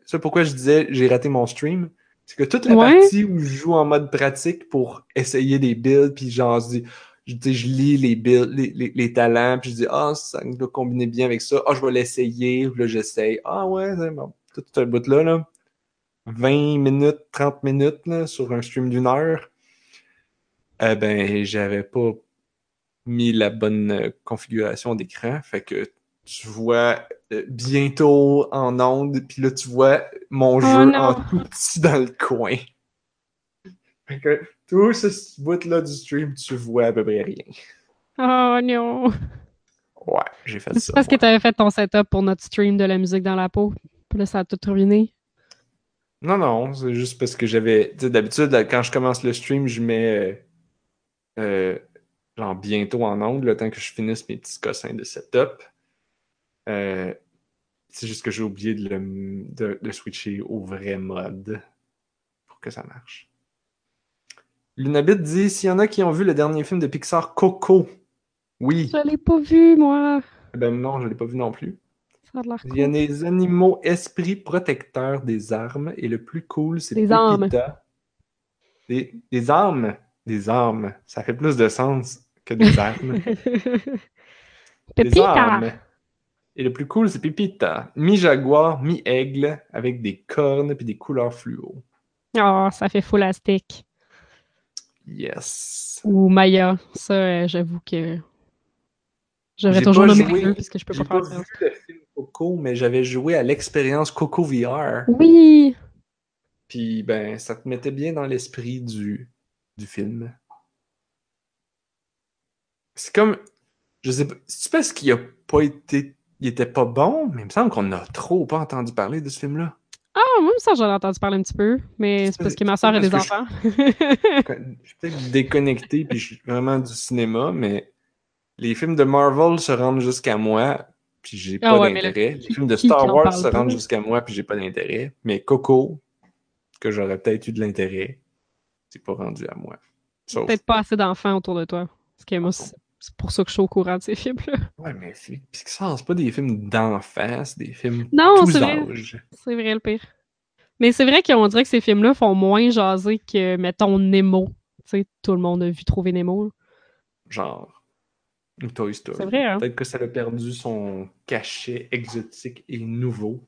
c'est pourquoi je disais j'ai raté mon stream, c'est que toute la Ouais. partie où je joue en mode pratique pour essayer des builds, puis genre je dis, je, lis les builds, les, les, les talents, puis je dis ah ça doit combiner bien avec ça, ah je vais l'essayer, là j'essaye, ah ouais, c'est bon. tout ce bout là là, 20 minutes, 30 minutes là, sur un stream d'une heure. eh ben, j'avais pas mis la bonne euh, configuration d'écran. Fait que tu vois bientôt en onde, puis là, tu vois mon Oh jeu non. en tout petit dans le coin. Fait que tout ce bout-là du stream, tu vois à peu près rien. Oh non! Ouais, j'ai fait C'est ça. parce que moi. tu avais fait ton setup pour notre stream de la musique dans la peau. Puis là, ça a tout ruiné. Non, non, c'est juste parce que j'avais. Tu sais, d'habitude, quand je commence le stream, je mets. euh, euh, genre bientôt en onde, le temps que je finisse mes petits cossins de setup. Euh, c'est juste que j'ai oublié de le, de, de switcher au vrai mode pour que ça marche. Lunabit dit s'il y en a qui ont vu le dernier film de Pixar Coco. Oui. Je l'ai pas vu, moi. Ben non, je l'ai pas vu non plus. Ça a l'air Il y a des animaux esprits protecteurs des armes et le plus cool, c'est Des armes. Des, des armes. Des armes. Ça fait plus de sens que des armes. des armes. Et le plus cool, c'est Pépita. Mi-jaguar, mi-aigle, avec des cornes et des couleurs fluo. Oh, ça fait fulastique. Yes. Ou Maya. Ça, euh, j'avoue que. J'aurais J'ai toujours pas nommé joué- deux parce que je peux J'ai pas pas faire vu ça. le film Coco, mais j'avais joué à l'expérience Coco VR. Oui! Puis, ben, ça te mettait bien dans l'esprit du, du film. C'est comme. Je sais pas. C'est parce qu'il a pas été. Il était pas bon, mais il me semble qu'on a trop pas entendu parler de ce film-là. Ah, même ça, j'en ai entendu parler un petit peu. Mais c'est parce que ma soeur a des je- enfants. Je suis peut-être déconnecté, puis je suis vraiment du cinéma, mais les films de Marvel se rendent jusqu'à moi, puis j'ai Ah pas ouais, d'intérêt. Les films de qui Star qui Wars se rendent jusqu'à moi, puis j'ai pas d'intérêt. Mais Coco, que j'aurais peut-être eu de l'intérêt, c'est pas rendu à moi. Sauf. Peut-être pas assez d'enfants autour de toi. Parce que moi, c'est c'est pour ça que je suis au courant de ces films-là. Ouais, mais c'est Pixar, c'est pas des films d'enfants, c'est des films Non, tous c'est vrai. âges. C'est vrai le pire. Mais c'est vrai qu'on dirait que ces films-là font moins jaser que, mettons, Nemo. Tu sais, tout le monde a vu trouver Nemo. Genre. ou Toy Story. C'est vrai, hein? Peut-être que ça a perdu son cachet exotique et nouveau.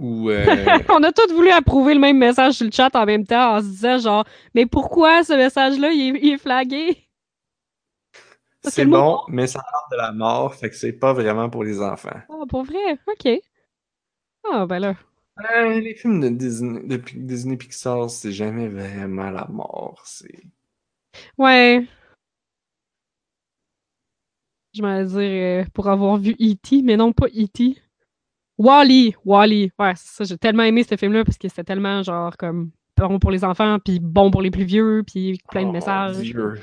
Ou. euh, On a tous voulu approuver le même message sur le chat en même temps en se disant genre, mais pourquoi ce message-là, il, est- il est flagué? C'est mot- bon, mais ça parle de la mort, fait que c'est pas vraiment pour les enfants. Ah, pour vrai? OK. Ah, ben là. Euh, les films de Disney, de Disney Pixar, c'est jamais vraiment la mort. C'est. Ouais. Je m'allais dire euh, pour avoir vu E.T., mais non pas E.T. Wally, Wally. Ouais, c'est ça. J'ai tellement aimé ce film-là parce que c'était tellement genre comme bon pour les enfants, puis bon pour les plus vieux, puis plein Oh, de mon messages. Dieu.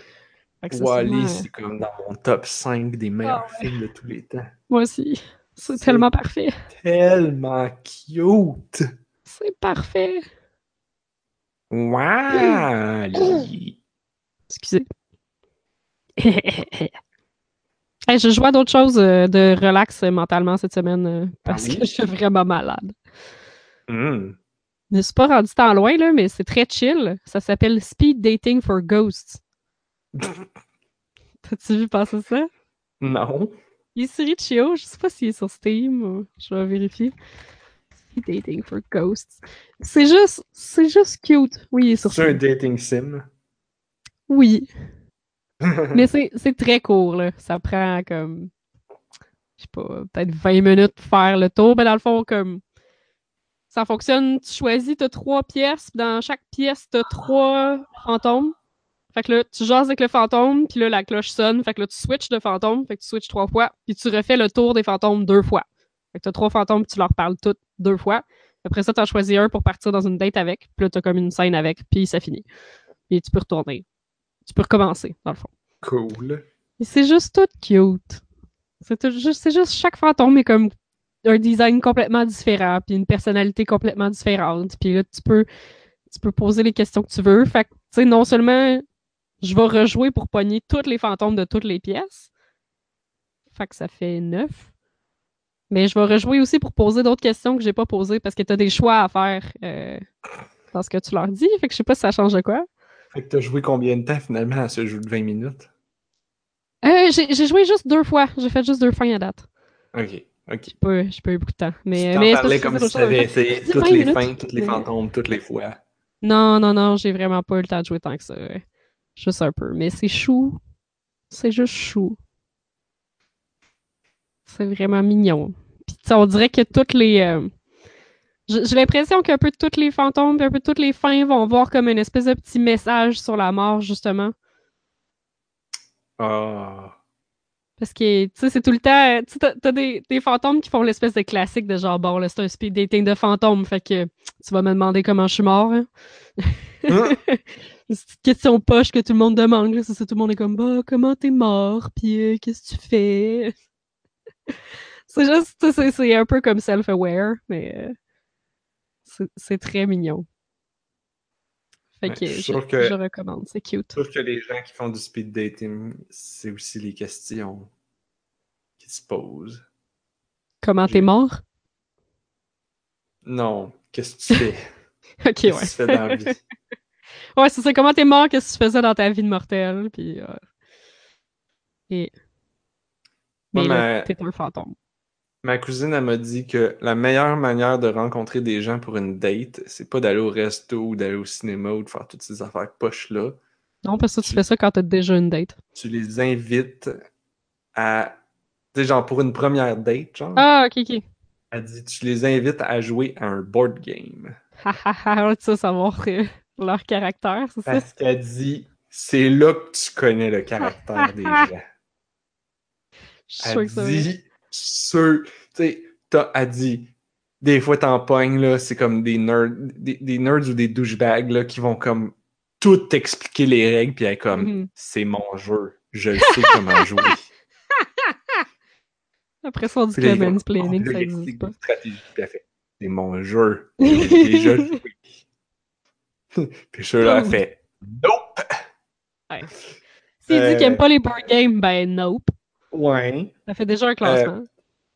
Ça, Wally, c'est comme dans mon top 5 des meilleurs ouais. films de tous les temps. Moi aussi. C'est C'est- tellement parfait. Tellement cute! C'est parfait. Wally! Excusez. Hey, je joue à d'autres choses euh, de relax euh, mentalement cette semaine euh, parce Ah oui? que je suis vraiment malade. Hmm. Je ne suis pas rendu tant loin, là, mais c'est très chill. Ça s'appelle Speed Dating for Ghosts. T'as-tu vu passer ça? Non. Il est sur Itch.io. Je sais pas s'il est sur Steam. ou- Je vais vérifier. Speed Dating for Ghosts. C'est juste, c'est juste cute. Oui, il est sur C'est un dating sim. Oui. Mais c'est très court, là. Ça prend comme, je sais pas, peut-être 20 minutes pour faire le tour. Mais dans le fond, comme, ça fonctionne, tu choisis, t'as trois pièces. Dans chaque pièce, t'as trois fantômes. Fait que là, tu jases avec le fantôme, puis là, la cloche sonne. Fait que là, tu switches de fantôme. Fait que tu switches trois fois, puis tu refais le tour des fantômes deux fois. Fait que t'as trois fantômes, puis tu leur parles toutes deux fois. Après ça, t'en choisis un pour partir dans une date avec. Puis là, t'as comme une scène avec, puis ça finit. Puis tu peux retourner. Tu peux recommencer, dans le fond. cool. Et c'est juste tout cute. C'est tout juste, c'est juste chaque fantôme est comme un design complètement différent, puis une personnalité complètement différente. Puis là, tu peux, tu peux poser les questions que tu veux. Fait que, tu sais, non seulement je vais rejouer pour pogner tous les fantômes de toutes les pièces. Fait que ça fait neuf. Mais je vais rejouer aussi pour poser d'autres questions que j'ai pas posées parce que tu as des choix à faire euh, dans ce que tu leur dis. Fait que je sais pas si ça change de quoi. Fait que t'as joué combien de temps finalement à ce jeu de 20 minutes? Euh, j'ai joué juste deux fois. J'ai fait juste deux fins à date. Ok. Ok. J'ai pas, eu beaucoup de temps. Mais, tu mais parlais comme si t'avais essayé toutes 20 les minutes, fins, toutes les mais- fantômes, toutes les fois. Non, non, non, j'ai vraiment pas eu le temps de jouer tant que ça. Juste un peu. Mais c'est chou. C'est juste chou. C'est vraiment mignon. Puis on dirait que toutes les. euh, J'ai l'impression qu'un peu tous les fantômes, un peu toutes les fins vont voir comme une espèce de petit message sur la mort, justement. Ah. Parce que, tu sais, c'est tout le temps. Tu sais, t'as- des, des fantômes qui font l'espèce de classique de genre, bon, là, c'est un speed dating de fantômes, fait que tu vas me demander comment je suis mort. hein. Hein? C'est une petite question poche que tout le monde demande. là. C'est ça, tout le monde est comme, bah, comment t'es mort? Puis, euh, qu'est-ce que tu fais? c'est juste, tu sais, c'est- c'est un peu comme self-aware, mais euh, c'est- très mignon. Fait Ouais, que je que- je recommande, c'est cute. Je trouve que les gens qui font du speed dating, c'est aussi les questions qui se posent. Comment t'es mort? Non, qu'est-ce que tu fais? Ok, Qu'est-ce ouais. que tu fais dans la vie? Ouais, c'est ça. Comment t'es mort? Qu'est-ce que tu faisais dans ta vie de mortel? Puis, euh, Et... Mais Ouais, mais- t'es un fantôme. Ma cousine, elle m'a dit que la meilleure manière de rencontrer des gens pour une date, c'est pas d'aller au resto ou d'aller au cinéma ou de faire toutes ces affaires poches-là. Non, parce que tu fais ça quand t'as déjà une date. Tu les invites à. Tu sais, genre pour une première date, genre. Ah, ok, ok. Elle dit tu les invites à jouer à un board game. Ha ha ha, tu sais, savoir euh, leur caractère, c'est ça? Parce qu'elle dit c'est là que tu connais le caractère des gens. Je suis Elle ça dit ceux. Tu sais, t'as- elle dit des fois t'en pognes, là, c'est comme des nerds, des, des nerds ou des douchebags là, qui vont comme tout t'expliquer les règles, puis elle est comme Mhm. c'est mon jeu, je sais comment jouer. Après ça, on dit que le mansplaining, ça existe pas. elle fait c'est mon jeu, j'ai déjà joué. puis celui-là, fait nope. S'il dit Euh, qu'il aime pas les board games, ben nope. Ouais. Ça fait déjà un classement.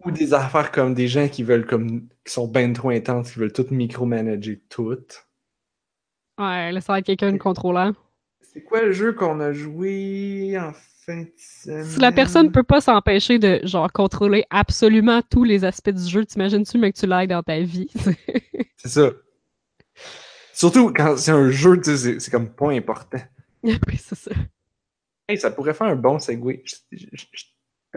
Ou des affaires comme des gens qui veulent comme qui sont ben trop intenses, qui veulent tout micromanager tout. Ouais, laisse être quelqu'un de contrôlant. C'est quoi le jeu qu'on a joué en fin de semaine? Si la personne peut pas s'empêcher de, genre, contrôler absolument tous les aspects du jeu, t'imagines-tu, mais que tu l'aides dans ta vie? C'est ça. Surtout quand c'est un jeu, tu sais, c'est- comme pas important. oui, c'est ça. Hey, ça pourrait faire un bon. Je- je- je-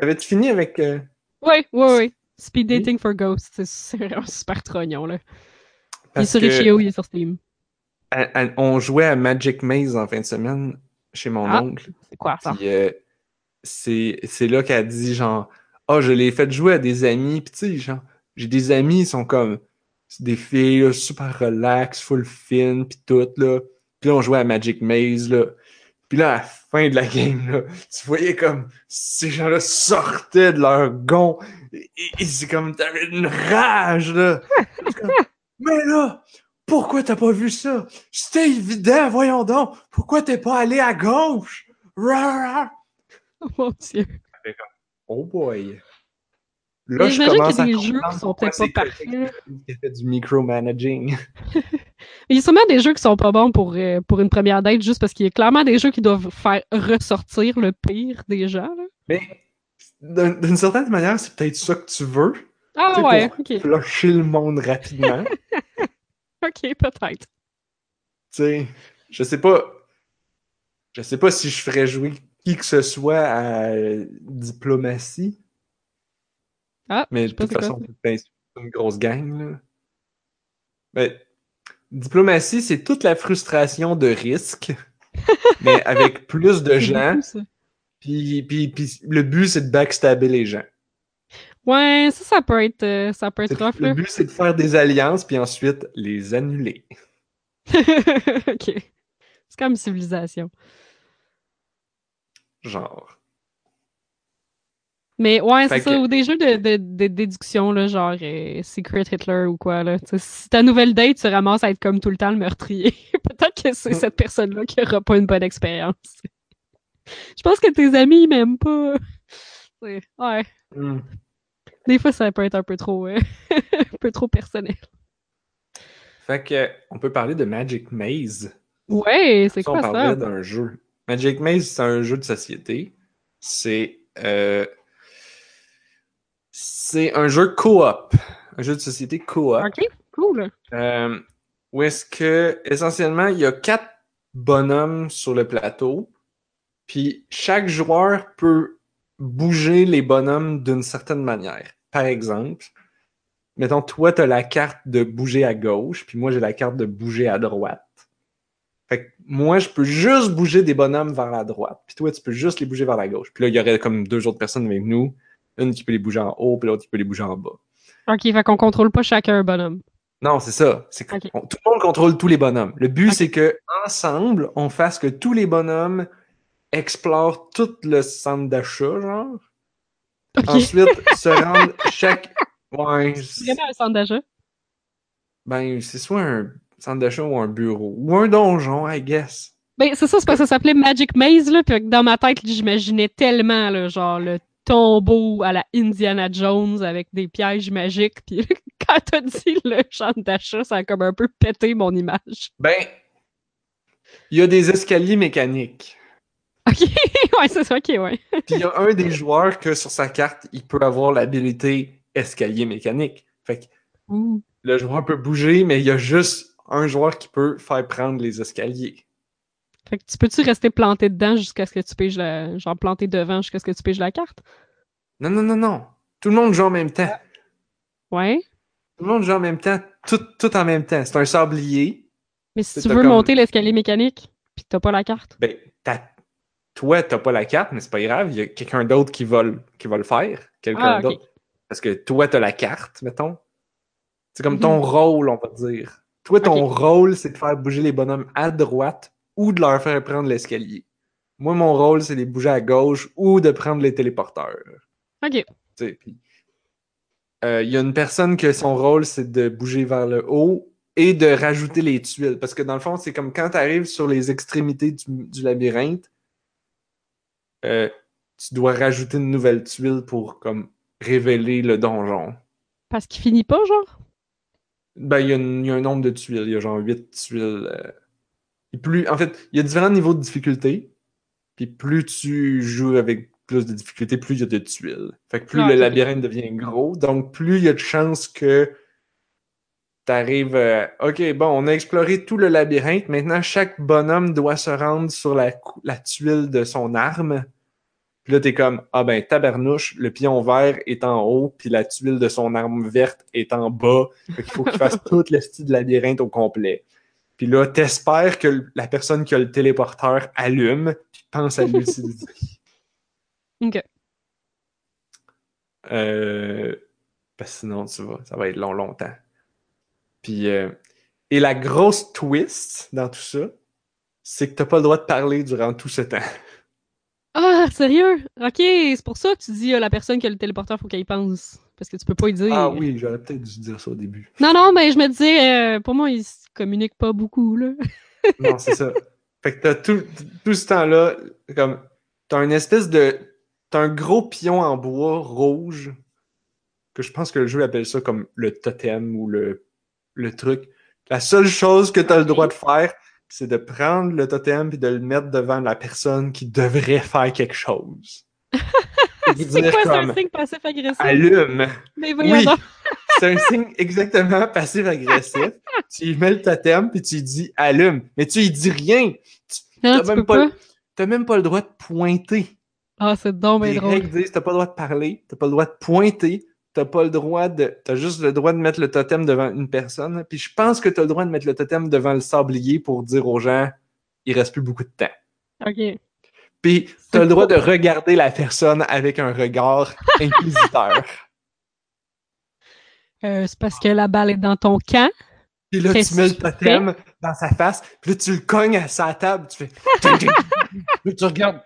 Avais-tu fini avec. euh, Oui, oui, oui. Speed Oui. Dating for Ghosts, c'est- vraiment super trognon, là. Il est sur Itch.io, il est sur Steam. à- à- on jouait à Magic Maze en fin de semaine chez mon Ah. oncle. C'est quoi, ça? Puis euh, c'est c'est là qu'elle dit genre Ah, je l'ai fait jouer à des amis. Puis tu sais, genre, j'ai des amis, ils sont comme des filles là, super relax, full fin, puis tout là. Puis là, on jouait à Magic Maze là. Puis là, à la fin de la game, là, tu voyais comme ces gens-là sortaient de leur gond. Et, c'est comme t'avais une rage là. Comme, Mais là, pourquoi t'as pas vu ça? C'était évident, voyons donc. Pourquoi t'es pas allé à gauche? Rah, rah. Oh mon dieu. Oh boy. Mais Là, je j'imagine commence qu'il y a à des jeux qui sont peut-être pas parfaits. fait du micromanaging. Il y a sûrement des jeux qui sont pas bons pour, euh, pour une première date, juste parce qu'il y a clairement des jeux qui doivent faire ressortir le pire des gens, là. Mais d'un- d'une certaine manière, c'est peut-être ça que tu veux. Ah tu sais, ouais, pour ok. flusher le monde rapidement. Ok, peut-être. tu sais, je sais pas. Je sais pas si je ferais jouer qui que ce soit à euh, diplomatie. Ah, Mais de toute façon, c'est une grosse gang, là. Mais, diplomatie, c'est toute la frustration de risque, mais avec plus de gens. Puis, puis, puis le but, c'est de backstabber les gens. Ouais, ça, ça peut être, euh, ça peut être rough, Le là. but, c'est de faire des alliances, puis ensuite les annuler. ok. C'est comme civilisation. Genre. Mais ouais, c'est ça. que- Ou des jeux de, de, de déduction, là, genre euh, Secret Hitler ou quoi. Là. Tu si ta nouvelle date se ramasse à être comme tout le temps le meurtrier, peut-être que c'est Mm. cette personne-là qui aura pas une bonne expérience. Je pense que tes amis, ils m'aiment pas. Ouais. Hmm. Des fois, ça peut être un peu trop, euh, un peu trop personnel. Fait que, on peut parler de Magic Maze. Ouais, c'est Ça, quoi on parlait ça? d'un jeu. Magic Maze, c'est un jeu de société. C'est. euh, C'est un jeu coop. Un jeu de société coop. Ok, cool. Euh, où est-ce que, essentiellement, il y a quatre bonhommes sur le plateau. Puis chaque joueur peut bouger les bonhommes d'une certaine manière. Par exemple, mettons, toi, tu as la carte de bouger à gauche, puis moi, j'ai la carte de bouger à droite. Fait que moi, je peux juste bouger des bonhommes vers la droite, puis toi, tu peux juste les bouger vers la gauche. Puis là, il y aurait comme deux autres personnes avec nous, une qui peut les bouger en haut, puis l'autre qui peut les bouger en bas. Ok, fait qu'on contrôle pas chacun un bonhomme. Non, c'est ça. C'est tout le monde contrôle tous les bonhommes. Le but, c'est que ensemble, on fasse que tous les bonhommes explorent tout le centre d'achat, genre. Ok. Ensuite, se rendent chaque. Ouais, C'est vraiment un centre d'achat. ben, c'est soit un centre d'achat ou un bureau. Ou un donjon, I guess. Ben, c'est ça, c'est parce que ça s'appelait Magic Maze, là, puis que dans ma tête, j'imaginais tellement, là, genre, le tombeau à la Indiana Jones avec des pièges magiques, puis quand t'as dit le centre d'achat, ça a comme un peu pété mon image. Ben, il y a des escaliers mécaniques. Ok, ouais, c'est ça, ok, ouais. Puis il y a un des joueurs que sur sa carte, il peut avoir l'habilité escalier mécanique. Fait que Ouh. le joueur peut bouger, mais il y a juste un joueur qui peut faire prendre les escaliers. Fait que tu peux-tu rester planté dedans jusqu'à ce que tu piges la... genre planté devant jusqu'à ce que tu piges la carte? Non, non, non, non. Tout le monde joue en même temps. Ouais. Tout le monde joue en même temps. Tout, tout en même temps. C'est un sablier. Mais si tu veux comme- monter l'escalier mécanique, puis t'as pas la carte. Ben, t'as- toi, t'as pas la carte, mais c'est pas grave. Il y a quelqu'un d'autre qui va, le- qui va le faire. Quelqu'un Ah, d'autre. Parce que toi, t'as la carte, mettons. C'est comme Mhm. ton rôle, on va dire. Toi, ton rôle, c'est de faire bouger les bonhommes à droite ou de leur faire prendre l'escalier. Moi, mon rôle, c'est de les bouger à gauche ou de prendre les téléporteurs. Ok. Puis, euh, Il y a une personne que son rôle, c'est de bouger vers le haut et de rajouter les tuiles. Parce que dans le fond, c'est comme quand tu arrives sur les extrémités du, du labyrinthe, euh, tu dois rajouter une nouvelle tuile pour comme révéler le donjon. Parce qu'il finit pas, genre? Ben, il y, a une- il y a un nombre de tuiles. Il y a genre 8 tuiles. euh. Plus, en fait, il y a différents niveaux de difficulté. Puis plus tu joues avec plus de difficulté, plus il y a de tuiles. Fait que plus Ah, le labyrinthe devient gros. Donc, plus il y a de chances que t'arrives. euh, ok, bon, on a exploré tout le labyrinthe. Maintenant, chaque bonhomme doit se rendre sur la, la tuile de son arme. Puis là, t'es comme, ah ben, tabarnouche, le pion vert est en haut, puis la tuile de son arme verte est en bas. Fait qu'il faut qu'il fasse tout le style de labyrinthe au complet. Puis là, t'espères que la personne qui a le téléporteur allume, puis pense à l'utiliser. Ok. Euh, parce que sinon, tu vas, ça va être long, longtemps. Puis, euh, et la grosse twist dans tout ça, c'est que t'as pas le droit de parler durant tout ce temps. Ah, sérieux? Ok, c'est pour ça que tu dis à la personne qui a le téléporteur, faut qu'elle y pense. Parce que tu peux pas y dire. Ah oui, j'aurais peut-être dû dire ça au début. Non, non, mais je me disais, euh, pour moi, ils se communiquent pas beaucoup, là. Non, c'est ça. Fait que t'as tout, tout ce temps-là, comme, t'as une espèce de, t'as un gros pion en bois rouge, que je pense que le jeu appelle ça comme le totem ou le, le truc. La seule chose que t'as le droit de faire, c'est de prendre le totem puis de le mettre devant la personne qui devrait faire quelque chose. C'est dire quoi, c'est un signe passif-agressif? allume. Mais voyons Oui, c'est un signe exactement passif-agressif. tu mets le totem puis tu dis allume, mais tu lui dis rien. Non, t'as tu même pas- même pas le droit de pointer. Ah, c'est donc bien Les drôle. règles disent t'as pas le droit de parler, t'as pas le droit de pointer, t'as pas le droit de. T'as juste le droit de mettre le totem devant une personne. Puis je pense que t'as le droit de mettre le totem devant le sablier pour dire aux gens il reste plus beaucoup de temps. Ok. Puis t'as le droit de regarder la personne avec un regard inquisiteur. Euh, c'est parce que la balle est dans ton camp. Puis là, tu mets le tu totem dans sa face, puis là, tu le cognes à sa table, tu fais. Là, tu regardes.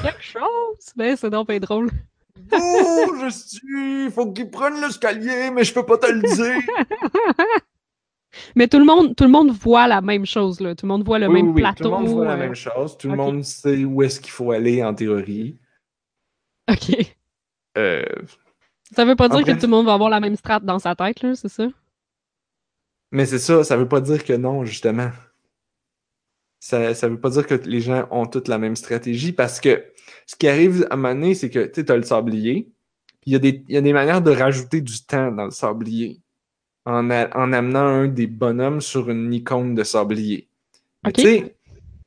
Quelque chose. Ben, c'est donc bien drôle. Oh, je suis. Faut qu'il prenne l'escalier, mais je peux pas te le dire. Mais tout le monde, tout le monde voit la même chose, là. Tout le monde voit le Oui, même oui, plateau. Tout le monde voit la même chose. Tout le monde sait où est-ce qu'il faut aller en théorie. Ok. Euh, Ça veut pas dire Après- que tout le monde va avoir la même strat dans sa tête, là, c'est ça? mais c'est ça, ça veut pas dire que non, justement. ça ne veut pas dire que les gens ont toutes la même stratégie parce que ce qui arrive à un moment donné, c'est que tu as le sablier, puis il y, a des, y a des manières de rajouter du temps dans le sablier en, en amenant un des bonhommes sur une icône de sablier. Mais tu sais,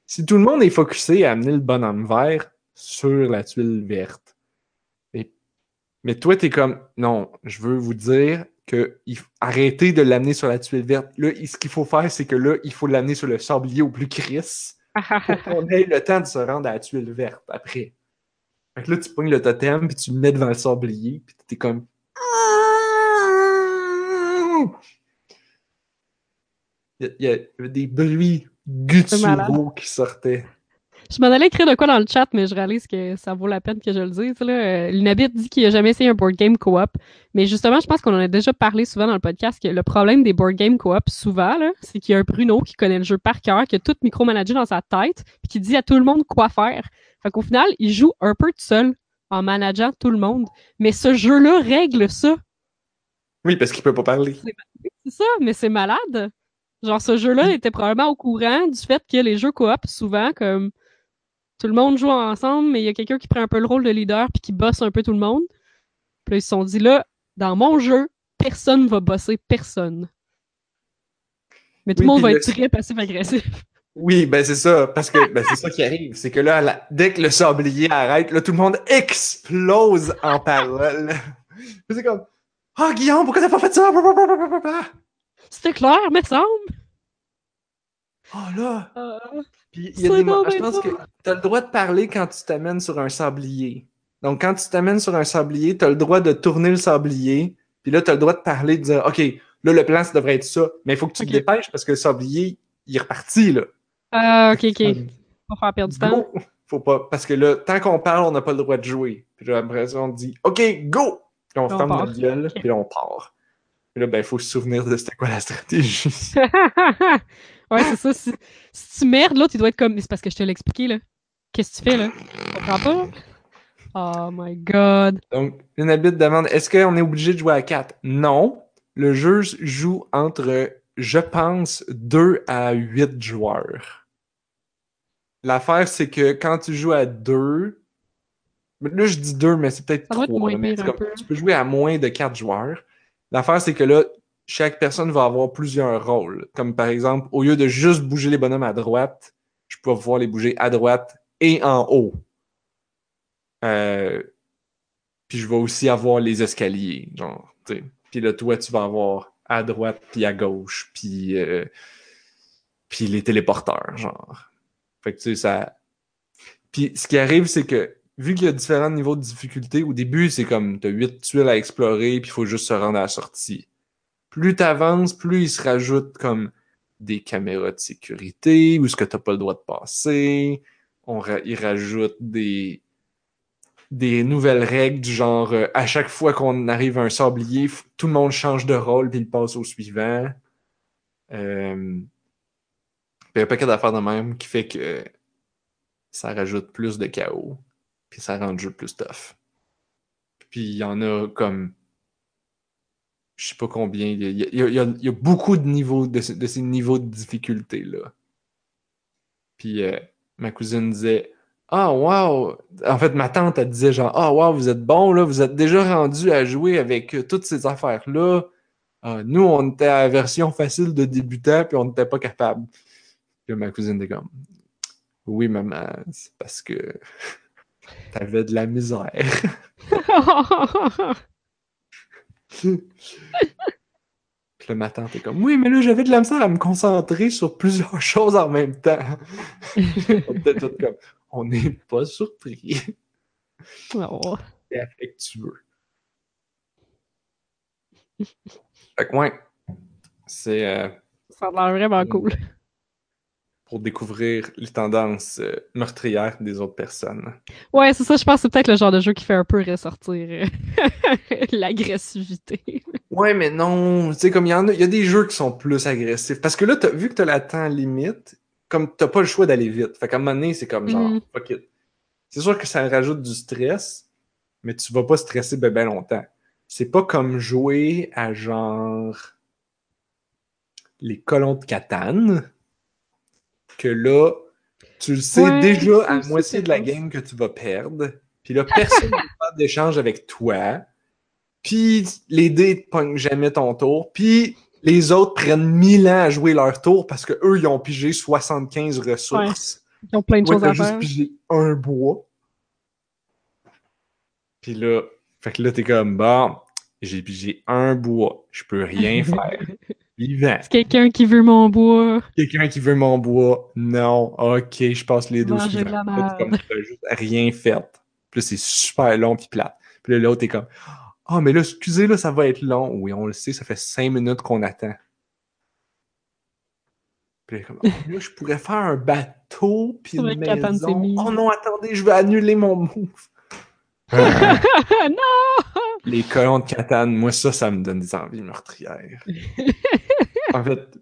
si tout le monde est focusé à amener le bonhomme vert sur la tuile verte, mais toi, tu es comme, non, je veux vous dire que il, arrêtez de l'amener sur la tuile verte. Là, ce qu'il faut faire, c'est que là, il faut l'amener sur le sablier au plus crisse pour qu'on ait le temps de se rendre à la tuile verte après. Fait que là, tu pognes le totem, puis tu le mets devant le sablier, puis t'es comme... Il y, a, des bruits gutturaux qui sortaient. Je m'en allais écrire de quoi dans le chat, mais je réalise que ça vaut la peine que je le dise. Là. Euh, Linabit dit qu'il n'a jamais essayé un board game co-op. Mais justement, je pense qu'on en a déjà parlé souvent dans le podcast que le problème des board game co-op, souvent, c'est qu'il y a un Bruno qui connaît le jeu par cœur, qui a tout micromanagé dans sa tête, puis qui dit à tout le monde quoi faire. Fait qu'au final, il joue un peu tout seul en manageant tout le monde. Mais ce jeu-là règle ça. Oui, parce qu'il peut pas parler. C'est ça, mais c'est malade. Genre, ce jeu-là était probablement au courant du fait que les jeux coop, souvent, comme tout le monde joue ensemble, mais il y a quelqu'un qui prend un peu le rôle de leader puis qui bosse un peu tout le monde. Puis là, ils se sont dit là, dans mon jeu, personne va bosser personne. Mais tout le monde va être très passif-agressif. Oui, ben c'est ça, parce que ben, c'est ça qui arrive. C'est que là, dès que le sablier arrête, là, tout le monde explose en paroles. c'est comme Ah, oh, Guillaume, pourquoi t'as pas fait ça? C'était clair, me semble. Oh là! Euh, Puis il y a des Je pense que tu as le droit de parler quand tu t'amènes sur un sablier. Donc, quand tu t'amènes sur un sablier, tu as le droit de tourner le sablier. Puis là, tu as le droit de parler, de dire OK, là, le plan, ça devrait être ça. Mais il faut que tu te dépêches parce que le sablier, il est reparti, là. Ah, OK, OK. Faut faire perdre du temps. Faut pas. Parce que là, tant qu'on parle, on n'a pas le droit de jouer. Puis j'ai l'impression, on dit OK, go! Puis on, ferme notre gueule, puis là, on part. Puis là, ben, il faut se souvenir de c'était quoi la stratégie. Ouais, c'est ça. Si, tu merdes, l'autre, il doit être comme. C'est parce que je te l'ai expliqué, là. Qu'est-ce que tu fais, là? Tu comprends pas? Oh my god. Donc, une habite demande est-ce qu'on est obligé de jouer à 4 Non. Le jeu joue entre, je pense, 2 à 8 joueurs. L'affaire, c'est que quand tu joues à 2, là je dis 2, mais c'est peut-être 3. tu peux jouer à moins de 4 joueurs. L'affaire, c'est que là, chaque personne va avoir plusieurs rôles. Comme par exemple, au lieu de juste bouger les bonhommes à droite, je peux pouvoir les bouger à droite et en haut. Euh, puis je vais aussi avoir les escaliers, genre, sais. Puis là, toi, tu vas avoir à droite puis à gauche, puis, euh, puis les téléporteurs, genre. Fait que tu sais, ça... Puis ce qui arrive, c'est que vu qu'il y a différents niveaux de difficulté, au début, c'est comme, t'as huit tuiles à explorer, puis il faut juste se rendre à la sortie plus tu avances, plus il se rajoute comme des caméras de sécurité, où est-ce que tu n'as pas le droit de passer. On il rajoute des, des nouvelles règles du genre euh, à chaque fois qu'on arrive à un sablier, tout le monde change de rôle puis il passe au suivant. Euh, a un paquet d'affaires de même qui fait que ça rajoute plus de chaos, puis ça rend le jeu plus tough. Puis il y en a comme je sais pas combien. Il y, a, beaucoup de niveaux de, ces niveaux de difficulté là. Puis euh, ma cousine disait Ah wow! En fait, ma tante elle disait genre Ah wow, vous êtes bon là, vous êtes déjà rendu à jouer avec euh, toutes ces affaires-là. Ah, nous, on était à la version facile de débutant, puis on n'était pas capable. Puis ma cousine était comme Oui, maman, c'est parce que t'avais de la misère. Puis le matin, t'es comme Oui, mais là, j'avais de la misère à me concentrer sur plusieurs choses en même temps. on n'est pas surpris. Oh. C'est affectueux. Fait que, ouais. C'est. Euh, Ça a l'air vraiment cool pour découvrir les tendances euh, meurtrières des autres personnes. Ouais, c'est ça, je pense que c'est peut-être le genre de jeu qui fait un peu ressortir euh, l'agressivité. ouais, mais non, tu sais, comme il y en a, il y a des jeux qui sont plus agressifs. Parce que là, vu que tu as la temps limite, comme t'as pas le choix d'aller vite. Fait qu'à un moment donné, c'est comme genre, mm-hmm. fuck it. C'est sûr que ça rajoute du stress, mais tu vas pas stresser ben, ben longtemps. C'est pas comme jouer à genre les colons de Catane que là, tu le sais Ouais, déjà à moitié de la game que tu vas perdre. Puis là, personne ne faire d'échange avec toi. Puis les dés ne pognent jamais ton tour. Puis les autres prennent 1000 ans à jouer leur tour parce que eux ils ont pigé 75 ressources. Ils ont plein de Moi, choses à juste faire. pigé un bois. Puis là, fait que là, t'es comme, bon, j'ai pigé un bois. Je peux rien faire. Vivant. C'est quelqu'un qui veut mon bois. Quelqu'un qui veut mon bois? Non. Ok, je passe les deux suivants. Comme, juste rien fait. Puis là, c'est super long puis plate. Puis là, l'autre est comme, ah, mais là, excusez, là, ça va être long. Oui, on le sait, ça fait cinq minutes qu'on attend. Puis comme, Ah, là, je pourrais faire un bateau puis une maison. Oh non, attendez, je vais annuler mon move. non! Les colons de Catane, moi, ça, ça me donne des envies meurtrières. en fait,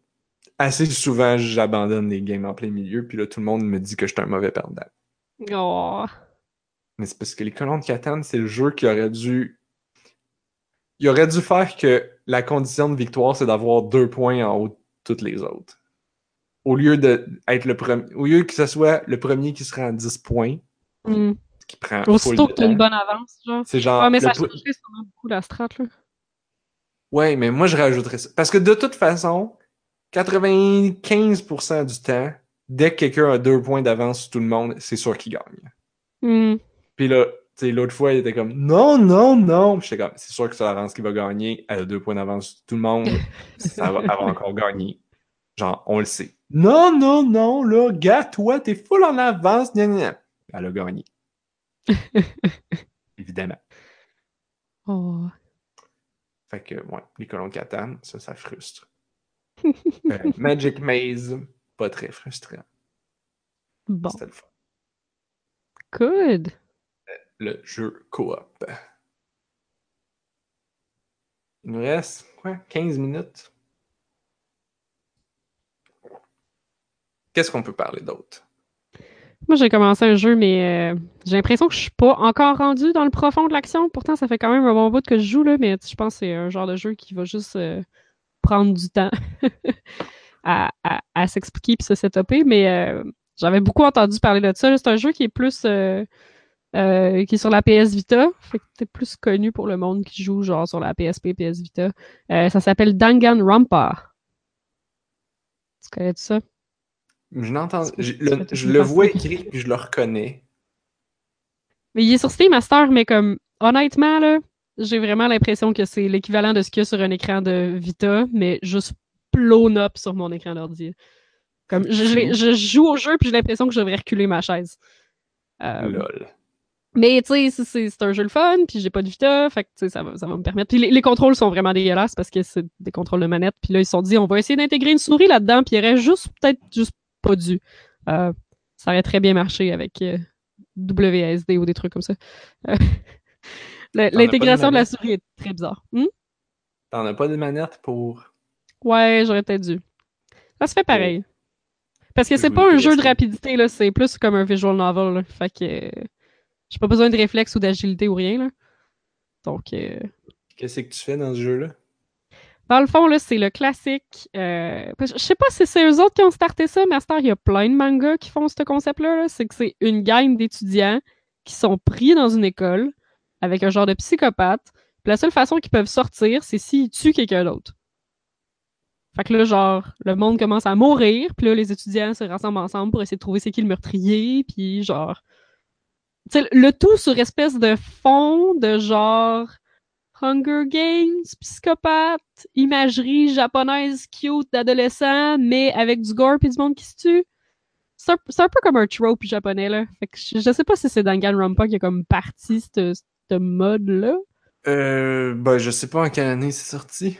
assez souvent, j'abandonne les games en plein milieu, puis là, tout le monde me dit que je suis un mauvais perdant. Oh. Mais c'est parce que les colons de Catane, c'est le jeu qui aurait dû. Il aurait dû faire que la condition de victoire, c'est d'avoir deux points en haut de toutes les autres. Au lieu de être le premier. Au lieu que ce soit le premier qui se rend à 10 points, Hmm. Qui prend. Aussitôt que t'as une bonne avance, genre. C'est genre. Ah, mais ça changerait sûrement beaucoup la strat, là. Ouais, mais moi, je rajouterais ça. Parce que de toute façon, 95% du temps, dès que quelqu'un a deux points d'avance sur tout le monde, c'est sûr qu'il gagne. Hmm. Puis là, tu sais, l'autre fois, il était comme non, non, non. J'étais comme, c'est sûr que c'est Laurence qui va gagner. Elle a deux points d'avance sur tout le monde. Ça va, elle va encore gagner. Genre, on le sait. Non, non, non, là, gars, toi, t'es full en avance. Gna, gna, gna. Elle a gagné. Évidemment. Oh. Fait que, ouais, les colons de Catan, ça, ça frustre. Euh, Magic Maze, pas très frustrant. Bon. C'était le fun. Good. Le jeu coop. Il nous reste, quoi, 15 minutes? Qu'est-ce qu'on peut parler d'autre? Moi, j'ai commencé un jeu, mais euh, j'ai l'impression que je suis pas encore rendu dans le profond de l'action. Pourtant, ça fait quand même un bon bout que je joue, là, mais je pense que c'est un genre de jeu qui va juste euh, prendre du temps à, à- s'expliquer puis se setuper. Mais euh, j'avais beaucoup entendu parler de ça. C'est un jeu qui est plus qui est sur la PS Vita. Fait que c'est plus connu pour le monde qui joue genre sur la PSP, PS Vita. Ça s'appelle Danganronpa. Tu connais ça? Je l'entends, je le, je vois écrit puis je le reconnais. Mais il est sur Steam Master, mais comme honnêtement, là, j'ai vraiment l'impression que c'est l'équivalent de ce qu'il y a sur un écran de Vita, mais juste blown up sur mon écran d'ordi. Comme je, je joue au jeu puis j'ai l'impression que je devrais reculer ma chaise. Euh, Lol. mais tu sais, c'est- un jeu le fun, puis j'ai pas de Vita, fait que tu sais, ça va, ça va me permettre. Puis les, les contrôles sont vraiment dégueulasses parce que c'est des contrôles de manette. Puis là, ils se sont dit, on va essayer d'intégrer une souris là-dedans, puis il aurait juste peut-être juste pas dû. Euh, ça aurait très bien marché avec euh, WSD ou des trucs comme ça. Euh, de L'intégration de la souris est très bizarre. Hmm? T'en as pas de manette pour. Ouais, j'aurais peut-être dû. Ça se fait pareil. Parce que c'est pas un jeu de rapidité, là, c'est plus comme un visual novel. là. Fait que euh, j'ai pas besoin de réflexe ou d'agilité ou rien. Là. Donc, euh, Qu'est-ce que tu fais dans ce jeu-là? Dans le fond, là, c'est le classique. euh, Je sais pas si c'est eux autres qui ont starté ça, mais à il y a plein de mangas qui font ce concept-là. là. C'est que c'est une gang d'étudiants qui sont pris dans une école avec un genre de psychopathe. Puis la seule façon qu'ils peuvent sortir, c'est s'ils tuent quelqu'un d'autre. Fait que là, genre, le monde commence à mourir, puis là, les étudiants se rassemblent ensemble pour essayer de trouver c'est qui le meurtrier, puis genre... Tu sais, le tout sur espèce de fond de genre Hunger Games, psychopathe, imagerie japonaise cute d'adolescent, mais avec du gore puis du monde qui se tue. C'est un, peu comme un trope japonais, là. Fait que je, je sais pas si c'est Danganronpa qui a comme parti ce ce mode-là. Euh. Ben, je sais pas en quelle année c'est sorti.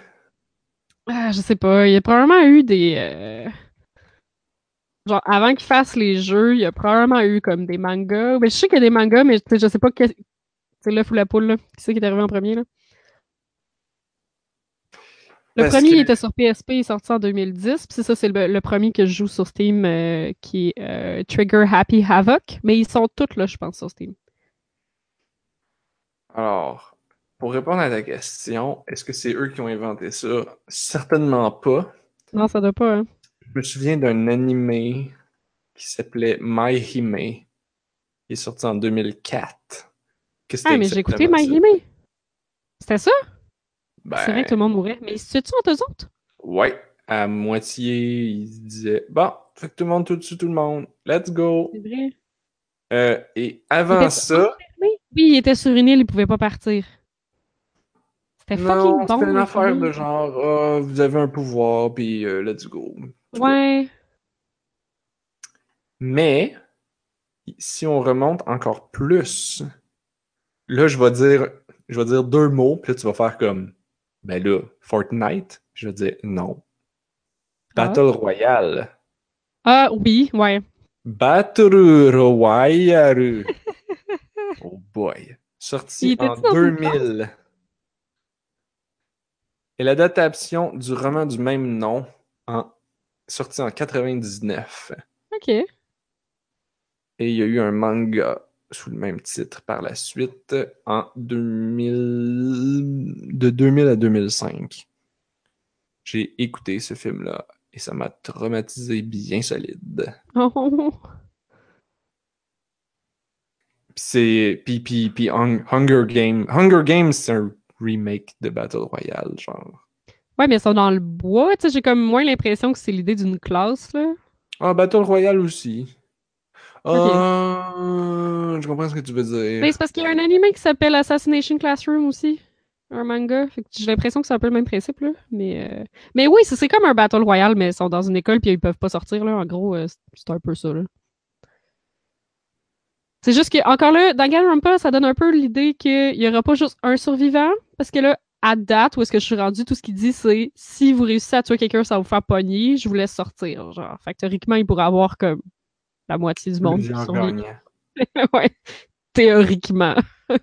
Ah, je sais pas. Il y a probablement eu des. euh, Genre, avant qu'ils fassent les jeux, il y a probablement eu comme des mangas. Mais je sais qu'il y a des mangas, mais je sais pas quel. C'est l'œuf ou la poule, là. Qui c'est qui est arrivé en premier, là? Le Parce premier, que- il était sur PSP, il est sorti en 2010. Puis c'est ça, c'est le, le premier que je joue sur Steam, euh, qui est euh, Trigger Happy Havoc. Mais ils sont tous là, je pense, sur Steam. Alors, pour répondre à ta question, est-ce que c'est eux qui ont inventé ça? Certainement pas. Non, ça doit pas, hein. Je me souviens d'un animé qui s'appelait My Hime. Il est sorti en 2004. Qu'est-ce ah, mais j'ai écouté My Hime. C'était ça? Ben... C'est vrai que tout le monde mourait. Mais c'est-tu entre eux autres? Ouais. À moitié, il se disait Bon, fait que tout le monde tout dessus tout le monde. Let's go. C'est vrai. Euh, et avant ça. Oui, il était sur une île, il pouvait pas partir. C'était fucking bon. C'était une affaire de genre, oh, vous avez un pouvoir, puis uh, let's go. Ouais. Mais, si on remonte encore plus, là, je vais dire, je vais dire deux mots, puis là, tu vas faire comme, ben là, Fortnite. Je vais dire non. Ah. Battle Royale. Ah oui, ouais. Battle Royale. oh boy. Sorti en 2000. Et l'adaptation du roman du même nom, en, sorti en 99. OK. Et il y a eu un manga sous le même titre par la suite en 2000... de 2000 à 2005. J'ai écouté ce film-là et ça m'a traumatisé bien solide. Oh. C'est puis puis puis Hunger Games. Hunger Games c'est un remake de Battle Royale genre. Ouais, mais ils sont dans le bois, tu sais, j'ai comme moins l'impression que c'est l'idée d'une classe là. Ah, Battle Royale aussi. Ah, je comprends ce que tu veux dire. Mais c'est parce qu'il y a un anime qui s'appelle Assassination Classroom aussi un manga. j'ai l'impression que c'est un peu le même principe, là. Mais, euh, mais oui, c'est comme un Battle Royale, mais ils sont dans une école puis ils peuvent pas sortir, là. En gros, euh, c'est un peu ça, là. C'est juste que, encore là, dans Rampa, ça donne un peu l'idée qu'il y aura pas juste un survivant, parce que là, à date, où est-ce que je suis rendu, tout ce qu'il dit, c'est si vous réussissez à tuer quelqu'un, ça va vous faire pogner, je vous laisse sortir. Genre, fait théoriquement, il pourrait avoir comme la moitié du monde. ouais, théoriquement.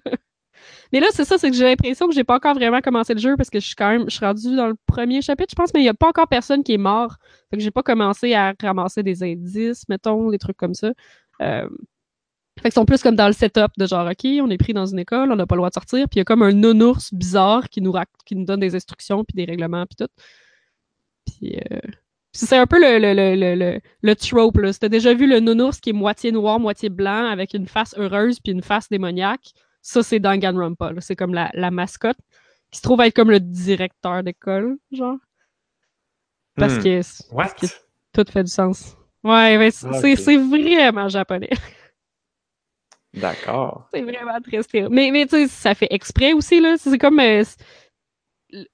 Mais là, c'est ça, c'est que j'ai l'impression que j'ai pas encore vraiment commencé le jeu parce que je suis quand même, je suis rendu dans le premier chapitre, je pense, mais il y a pas encore personne qui est mort. Fait que j'ai pas commencé à ramasser des indices, mettons, des trucs comme ça. Euh... Fait qu'ils sont plus comme dans le setup de genre, OK, on est pris dans une école, on n'a pas le droit de sortir, puis il y a comme un nounours bizarre qui nous, qui nous donne des instructions, puis des règlements, puis tout. Puis, euh... c'est un peu le, le, le, le, le trope, là. Si t'as déjà vu le nounours qui est moitié noir, moitié blanc, avec une face heureuse, puis une face démoniaque, ça, c'est Danganronpa. C'est comme la, la, mascotte qui se trouve être comme le directeur d'école, genre. Parce, hmm. que, tout fait du sens. Ouais, ouais c'est vraiment japonais. D'accord. c'est vraiment très Mais, mais tu sais, ça fait exprès aussi, là. C'est comme. Euh,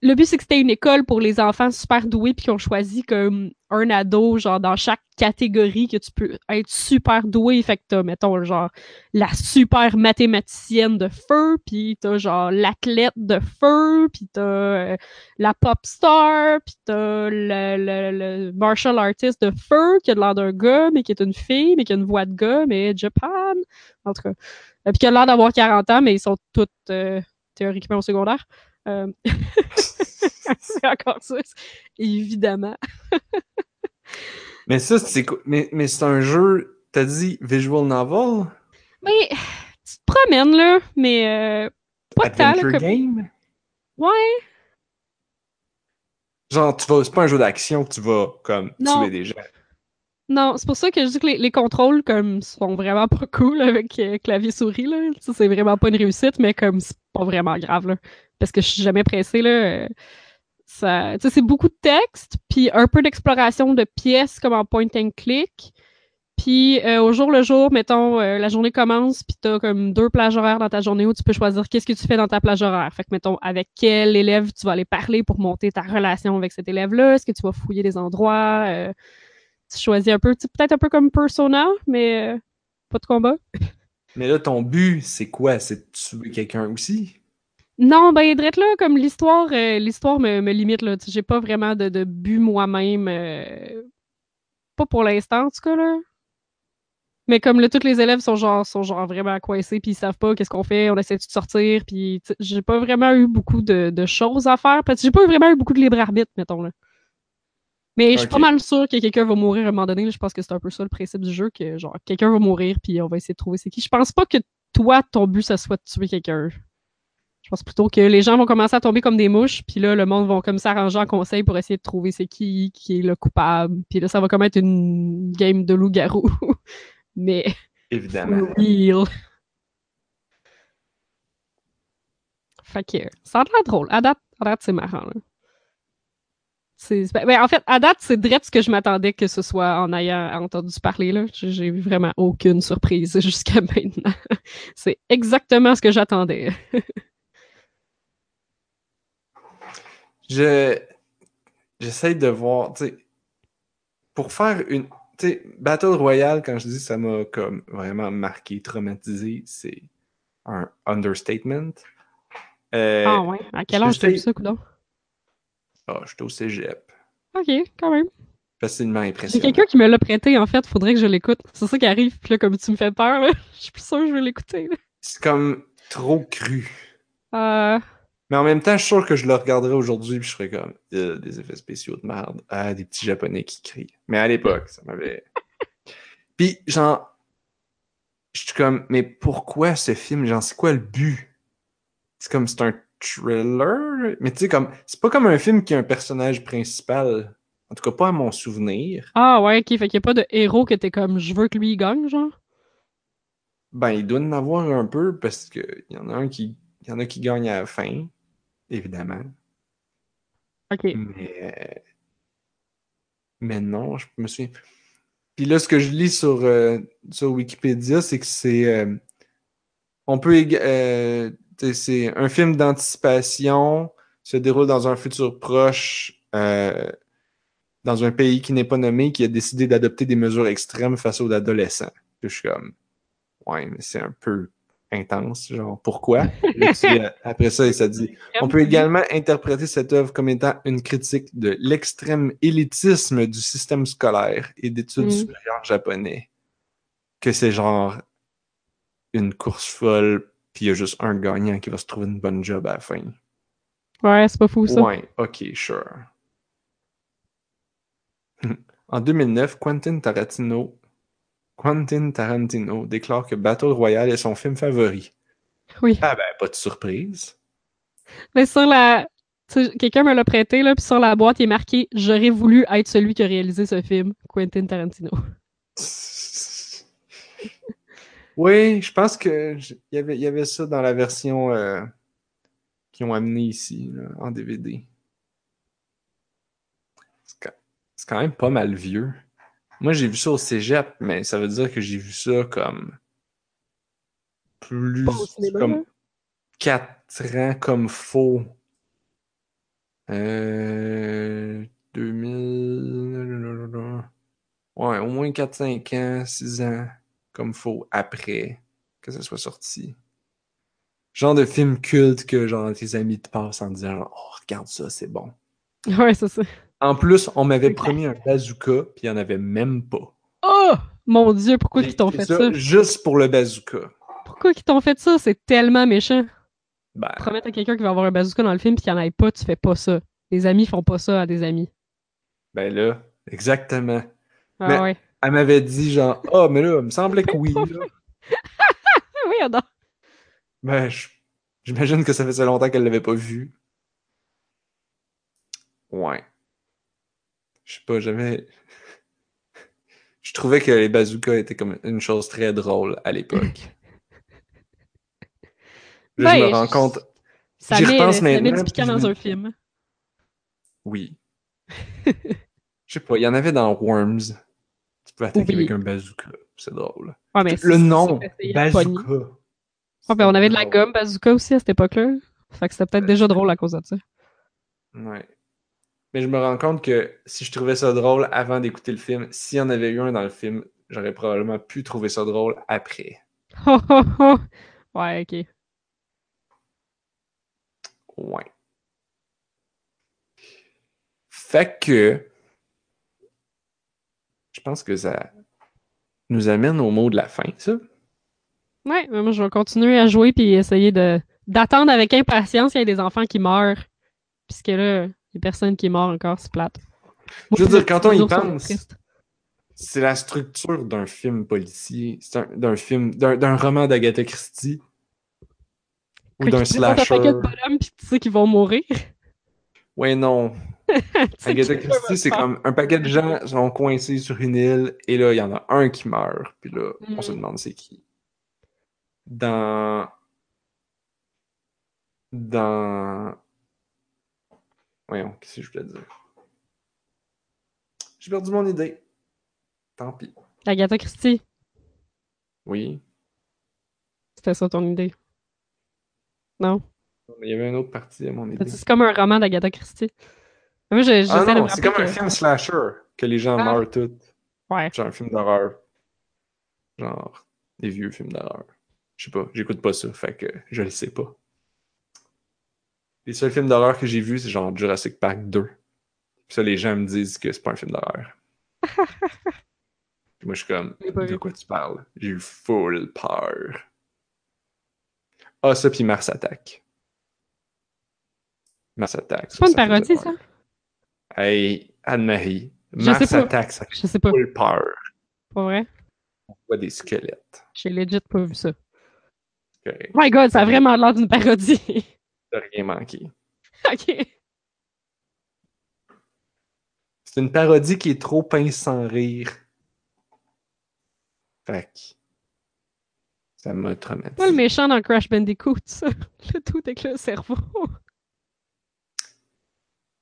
le but, c'est que c'était une école pour les enfants super doués puis qui ont choisi comme un ado, genre, dans chaque catégorie que tu peux être super doué. Fait que t'as, mettons, genre, la super mathématicienne de feu, puis t'as, genre, l'athlète de feu, puis t'as euh, la pop star, puis t'as le, le, martial artist de feu qui a l'air d'un gars, mais qui est une fille, mais qui a une voix de gars, mais Japan. En tout cas. Puis qui a l'air d'avoir 40 ans, mais ils sont toutes euh, théoriquement au secondaire. Euh, c'est encore ça, évidemment. mais ça, c'est mais, mais c'est un jeu, t'as dit visual novel? Mais tu te promènes là, mais euh, pas Adventure game? Ouais. Genre, tu vas, c'est pas un jeu d'action que tu vas comme tuer des gens. Non, c'est pour ça que je dis que les, contrôles comme sont vraiment pas cool avec euh, clavier souris là. C'est vraiment pas une réussite, mais comme c'est pas vraiment grave là parce que je suis jamais pressée, là. Euh, ça, c'est beaucoup de texte, puis un peu d'exploration de pièces comme en point and click. Puis euh, au jour le jour, mettons, la journée commence, puis t'as comme deux plages horaires dans ta journée où tu peux choisir qu'est-ce que tu fais dans ta plage horaire. Fait que, mettons, avec quel élève tu vas aller parler pour monter ta relation avec cet élève-là? Est-ce que tu vas fouiller des endroits? Tu choisis un peu, peut-être un peu comme Persona, mais pas de combat. Mais là, ton but, c'est quoi? C'est de tuer quelqu'un aussi? Non, ben, drette là, comme l'histoire, euh, l'histoire me, me, limite, là. J'ai pas vraiment de, de but moi-même. Euh, pas pour l'instant, en tout cas, là. Mais comme là, tous les élèves sont genre, sont genre vraiment coincés, puis ils savent pas qu'est-ce qu'on fait, on essaie de sortir, puis j'ai pas vraiment eu beaucoup de, de choses à faire, j'ai pas vraiment eu beaucoup de libre arbitre, mettons, là. Mais je suis pas mal sûr que quelqu'un va mourir à un moment donné. Je pense que c'est un peu ça le principe du jeu, que genre quelqu'un va mourir puis on va essayer de trouver c'est qui. Je pense pas que toi, ton but, ça soit de tuer quelqu'un. Je pense plutôt que les gens vont commencer à tomber comme des mouches, puis là, le monde va comme s'arranger en conseil pour essayer de trouver c'est qui qui est le coupable. Puis là, ça va comme être une game de loup-garou. Mais. Évidemment. Real. Fait que ça a l'air drôle. À date, c'est marrant. Là. Ben, en fait, à date, c'est direct ce que je m'attendais que ce soit en ayant entendu parler. Là. J'ai eu vraiment aucune surprise jusqu'à maintenant. c'est exactement ce que j'attendais. je j'essaie de voir, tu sais, pour faire une, tu sais, Battle Royale, quand je dis ça m'a comme vraiment marqué, traumatisé, c'est un understatement. Euh, ah ouais, à quel âge t'as vu ça, coudon? Ah, j'étais au cégep. Ok, quand même. Facilement impressionnant. J'ai quelqu'un qui me l'a prêté, en fait, faudrait que je l'écoute. C'est ça qui arrive, puis là, comme tu me fais peur, là, je suis plus sûre que je vais l'écouter. C'est comme trop cru. Euh... Mais en même temps, je suis sûr que je le regarderais aujourd'hui, puis je ferais comme des effets spéciaux de merde. Ah, des petits japonais qui crient. Mais à l'époque, ça m'avait. puis, genre, je suis comme, mais pourquoi ce film? Genre, c'est quoi le but? C'est comme, c'est un thriller, mais tu sais, comme, c'est pas comme un film qui a un personnage principal. En tout cas, pas à mon souvenir. Ah ouais, ok, fait qu'il n'y a pas de héros qui était comme, je veux que lui gagne, genre? Ben, il doit en avoir un peu parce qu'il y en a un qui, il y en a qui gagne à la fin, évidemment. Ok. Mais, mais non, je me souviens. Puis là, ce que je lis sur, euh, sur Wikipédia, c'est que c'est. Euh, on peut. Euh, c'est un film d'anticipation, se déroule dans un futur proche, euh, dans un pays qui n'est pas nommé, qui a décidé d'adopter des mesures extrêmes face aux adolescents. je suis comme, ouais, mais c'est un peu intense, genre, pourquoi? après ça, ça dit, on peut également interpréter cette œuvre comme étant une critique de l'extrême élitisme du système scolaire et d'études mm. supérieures japonais. Que c'est genre une course folle puis il y a juste un gagnant qui va se trouver une bonne job à la fin. Ouais, c'est pas fou ça. Ouais, ok, sure. en 2009, Quentin Tarantino, Quentin Tarantino déclare que Battle Royale est son film favori. Oui. Ah ben, pas de surprise. Mais sur la. Quelqu'un me l'a prêté, là, puis sur la boîte, il est marqué J'aurais voulu être celui qui a réalisé ce film, Quentin Tarantino. Oui, je pense que y avait, y avait ça dans la version euh, qu'ils ont amené ici, en DVD. C'est quand même pas mal vieux. Moi, j'ai vu ça au cégep, mais ça veut dire que j'ai vu ça comme plus comme 4 ans comme faux. Euh, 2000. Ouais, au moins 4-5 ans, 6 ans comme faux après que ça soit sorti. Genre de film culte que genre tes amis te passent en disant Oh, regarde ça, c'est bon. Ouais, c'est ça. En plus, on m'avait promis un bazooka, puis il n'y en avait même pas. Oh! Mon Dieu, pourquoi ils t'ont fait ça, Juste pour le bazooka. Pourquoi ils t'ont fait ça? C'est tellement méchant. Ben... Promettre à quelqu'un qui va avoir un bazooka dans le film, puis qu'il n'y en ait pas, tu fais pas ça. Les amis font pas ça à des amis. Ben là, exactement. Ah ouais. Elle m'avait dit genre Ah, oh, mais là, il me semblait que oui. Là. oui, attends. Ben, j'imagine que ça faisait longtemps qu'elle l'avait pas vu. Ouais. Je sais pas, j'avais. Je trouvais que les bazookas étaient comme une chose très drôle à l'époque. Je me rends compte. Ça J'y repense ça maintenant. du piquant dans un film. Oui. Je sais pas, il y en avait dans Worms. Tu peux attaquer avec un bazooka. C'est drôle. le nom, bazooka. ben on avait de la gomme bazooka aussi à cette époque-là. Fait que c'était peut-être déjà drôle à cause de ça. Ouais. Mais je me rends compte que si je trouvais ça drôle avant d'écouter le film, s'il y en avait eu un dans le film, j'aurais probablement pu trouver ça drôle après. ouais, ok. Ouais. Fait que je pense que ça nous amène au mot de la fin, ça. Ouais, moi je vais continuer à jouer puis essayer de d'attendre avec impatience qu'il y ait des enfants qui meurent. Puisque là, il n'y a personne qui est mort encore, c'est plate. je veux dire, quand on y pense, c'est la structure d'un film policier, d'un film, d'un roman d'Agatha Christie, Ou d'un slasher. de bonhommes pis tu sais qu'ils vont mourir? Ouais, non. Agatha Christie, c'est comme un paquet de gens sont coincés sur une île et là, il y en a un qui meurt. Puis là, on se Mm. demande c'est qui. Dans. Dans. Voyons, qu'est-ce que je voulais dire? J'ai perdu mon idée. Tant pis. Agatha Christie, Oui. c'était ça ton idée. Non? Il y avait une autre partie à mon idée. C'est comme un roman d'Agatha Christie. Moi, je- j'essaie Ah non, c'est comme un film slasher que les gens Ah. meurent tous. Ouais. Genre un film d'horreur. Genre des vieux films d'horreur. Je sais pas, j'écoute pas ça, fait que je le sais pas. Les seuls films d'horreur que j'ai vus, c'est genre Jurassic Park 2. Puis ça, les gens me disent que c'est pas un film d'horreur. Moi, je suis comme, de quoi tu parles? J'ai eu full peur. Ah, ça, puis Mars Attack. Mars Attack. C'est pas une parodie, ça? Hey, Anne-Marie. Mars. Attack, ça fait Je sais pas. full peur. Pas vrai? On voit des squelettes. J'ai legit pas vu ça. Oh my god, ça a vraiment l'air d'une parodie. T'as rien manqué. ok. C'est une parodie qui est trop pince sans rire. Fait que ça m'a traumatisé. Pas le méchant dans Crash Bandicoot, ça. Le tout avec le cerveau.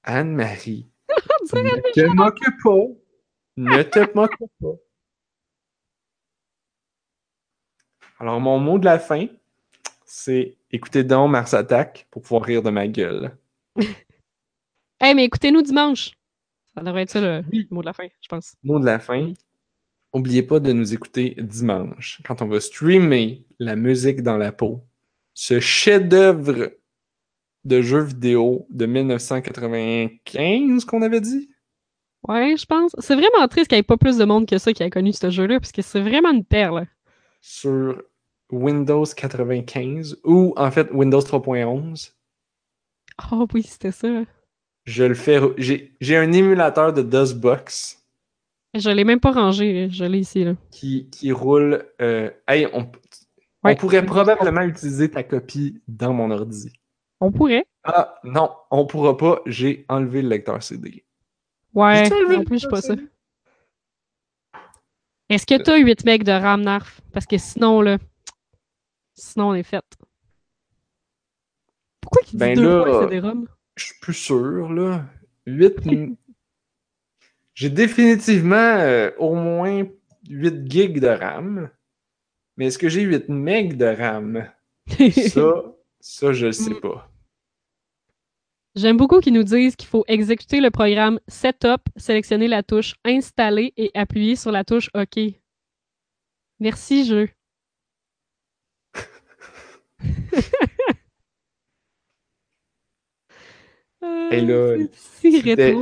Anne-Marie, ne te moque pas. Ne te moque pas. Alors, mon mot de la fin, c'est écoutez donc Mars Attack pour pouvoir rire de ma gueule. Hey, mais écoutez-nous dimanche. Ça devrait être ça le Oui. mot de la fin, je pense. Mot de la fin, oubliez pas de nous écouter dimanche quand on va streamer la musique dans la peau. Ce chef-d'œuvre de jeu vidéo de 1995 qu'on avait dit? Ouais, je pense. C'est vraiment triste qu'il n'y ait pas plus de monde que ça qui a connu ce jeu-là, parce que c'est vraiment une perle. sur Windows 95 ou en fait Windows 3.11. Oh oui, c'était ça. Je le fais. J'ai j'ai un émulateur de DOSBox Je l'ai même pas rangé, je l'ai ici, là. qui, qui roule. euh, hey, on, on pourrait probablement utiliser ta copie dans mon ordi. On pourrait. Ah non, on pourra pas. J'ai enlevé le lecteur CD. Ouais, le plus, je sais pas ça. Est-ce que t'as 8 megs de RAM NARF? Parce que sinon, là, sinon on est fait. Pourquoi il dit Ben deux là, fois CD-ROM? Je suis plus sûr, là. 8. J'ai définitivement euh, au moins 8 gigs de RAM. Mais est-ce que j'ai 8 megs de RAM? Ça, ça, je le sais Mm. pas. J'aime beaucoup qu'ils nous disent qu'il faut exécuter le programme Setup, sélectionner la touche Installer et appuyer sur la touche OK. Merci, jeu. Euh, Et là, si c'était-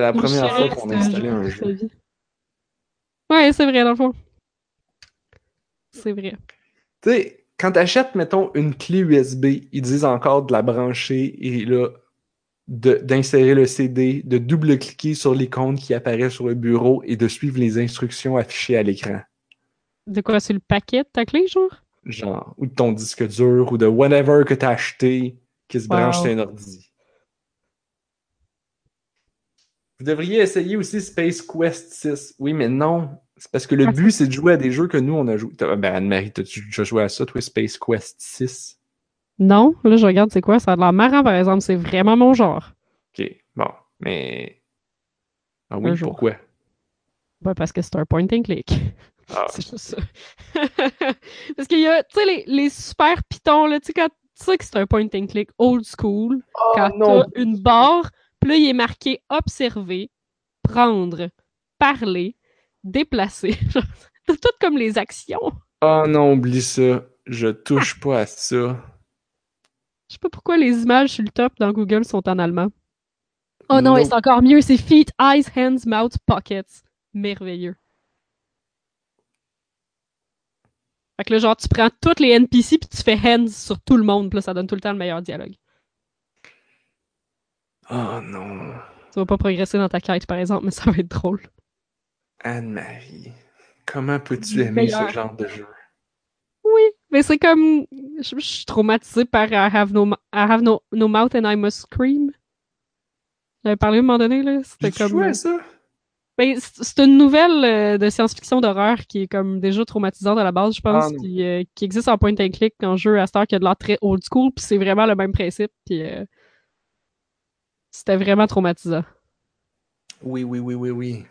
la première fois qu'on installait jeu un jeu. vie. Ouais, c'est vrai, dans le fond. C'est vrai. Tu sais, quand t'achètes, mettons, une clé USB, ils disent encore de la brancher et là, d'insérer le CD, de double-cliquer sur l'icône qui apparaît sur le bureau et de suivre les instructions affichées à l'écran. De quoi, sur le paquet de ta clé, genre? Genre, ou de ton disque dur, ou de whatever que t'as acheté qui se branche sur un ordi. Vous devriez essayer aussi Space Quest 6. Oui, mais non. C'est parce que le but, c'est de jouer à des jeux que nous, on a joué. T'as- Ben, Anne-Marie, t'as-tu déjà joué à ça, toi, Space Quest 6? Non, là, je regarde c'est quoi? Ça a l'air marrant, par exemple. C'est vraiment mon genre. Ok, bon, mais. Ah oui, pourquoi? Ouais, parce que c'est un point and click. Ah, C'est juste ça. parce qu'il y a, tu sais, les, les super pitons, là, tu sais, quand tu sais que c'est un point and click old school, Oh, quand t'as une barre, puis là, il est marqué observer, prendre, parler, déplacer. Genre, T'as tout comme les actions. Oh non, oublie ça. Je touche pas à ça. Je sais pas pourquoi les images sur le top dans Google sont en allemand. Oh non, et c'est encore mieux, c'est feet, eyes, hands, mouth, pockets. Merveilleux. Fait que là, genre, tu prends toutes les NPC puis tu fais hands sur tout le monde, puis là, ça donne tout le temps le meilleur dialogue. Oh non. Tu vas pas progresser dans ta quête, par exemple, mais ça va être drôle. Anne-Marie, comment peux-tu aimer Meilleur. ce genre de jeu? Oui, Mais c'est comme. Je, je suis traumatisée par I have no, I have no, no mouth and I must scream. J'avais parlé à un moment donné, là. C'était comme. joué à ça? Ben, c'est une nouvelle euh, de science-fiction d'horreur qui est comme déjà traumatisante à la base, je pense, Ah, qui, euh, qui existe en point and click en jeu à Star qui a de l'air très old school, puis c'est vraiment le même principe, puis euh, c'était vraiment traumatisant. Oui, oui, oui, oui, oui.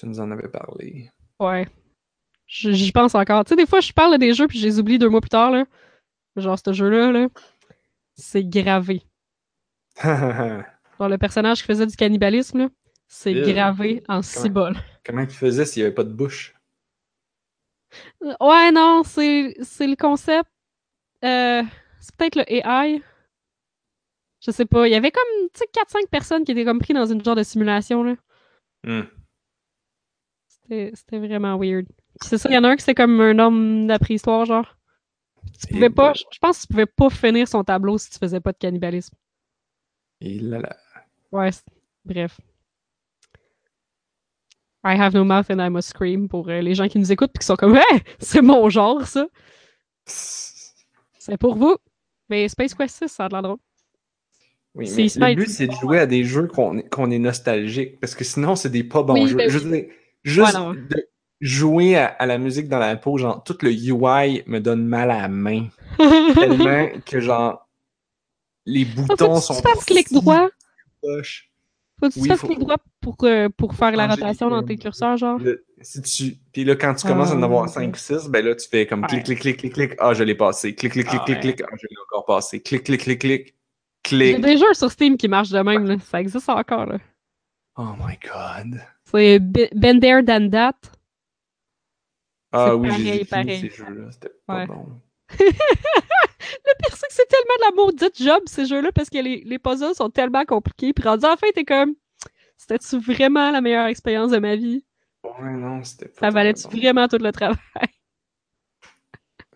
Tu nous en avais parlé. Ouais. J'y pense encore. Tu sais, des fois, je parle des jeux puis je les oublie deux mois plus tard, là. Genre, ce jeu-là, là, c'est gravé. Genre, le personnage qui faisait du cannibalisme, là, c'est gravé en cibole. Comment il faisait s'il n'y avait pas de bouche? Ouais, non, c'est c'est le concept. Euh, c'est peut-être le AI. Je sais pas. Il y avait comme, tu sais, 4-5 personnes qui étaient comme pris dans une genre de simulation, là. Hmm. C'était vraiment weird. C'est ça, il y en a un qui c'était comme un homme de la préhistoire, genre. Tu Et pouvais pas, je pense que tu pouvais pas finir son tableau si tu faisais pas de cannibalisme. Et là là. Ouais, c'est- bref. I have no mouth and I must scream pour euh, les gens qui nous écoutent puis qui sont comme Hey, c'est mon genre ça. C'est pour vous. Mais Space Quest 6, ça a l'air drôle. Oui, C'est mais le but, c'est de jouer à des jeux qu'on est, nostalgique, parce que sinon, c'est des pas bons Oui, jeux. ben Je oui. Juste de jouer à, à la musique dans la peau, genre, tout le UI me donne mal à la main. Tellement que, genre, les boutons Faut-tu sont. que tu fasses clic droit? Faut-tu que tu Oui, fasses faut- clic droit pour, euh, pour faire la rotation dans tes curseurs, genre? Si tu... Puis là, quand tu commences à en Ah, avoir ok. 5 ou 6, ben là, tu fais comme clic, clic, clic, clic, clic. Ah, je l'ai passé. Clic, clic, clic, Ah, clic, ouais. clic. Ah, je l'ai encore passé. Clic, clic, clic, clic. Clic. des jeux sur Steam qui marchent de même, là. Ça existe encore, là. Oh my god. C'est Be- Been There Than That. Ah oui, j'ai fini pareil. ces jeux-là. C'était pas Ouais. bon. Le pire, c'est que c'est tellement de la maudite job, ces jeux-là, parce que les, les puzzles sont tellement compliqués. Puis rendu la fin, t'es comme, c'était-tu vraiment la meilleure expérience de ma vie? Ouais, non, c'était pas Ça valait-tu vraiment tout le travail?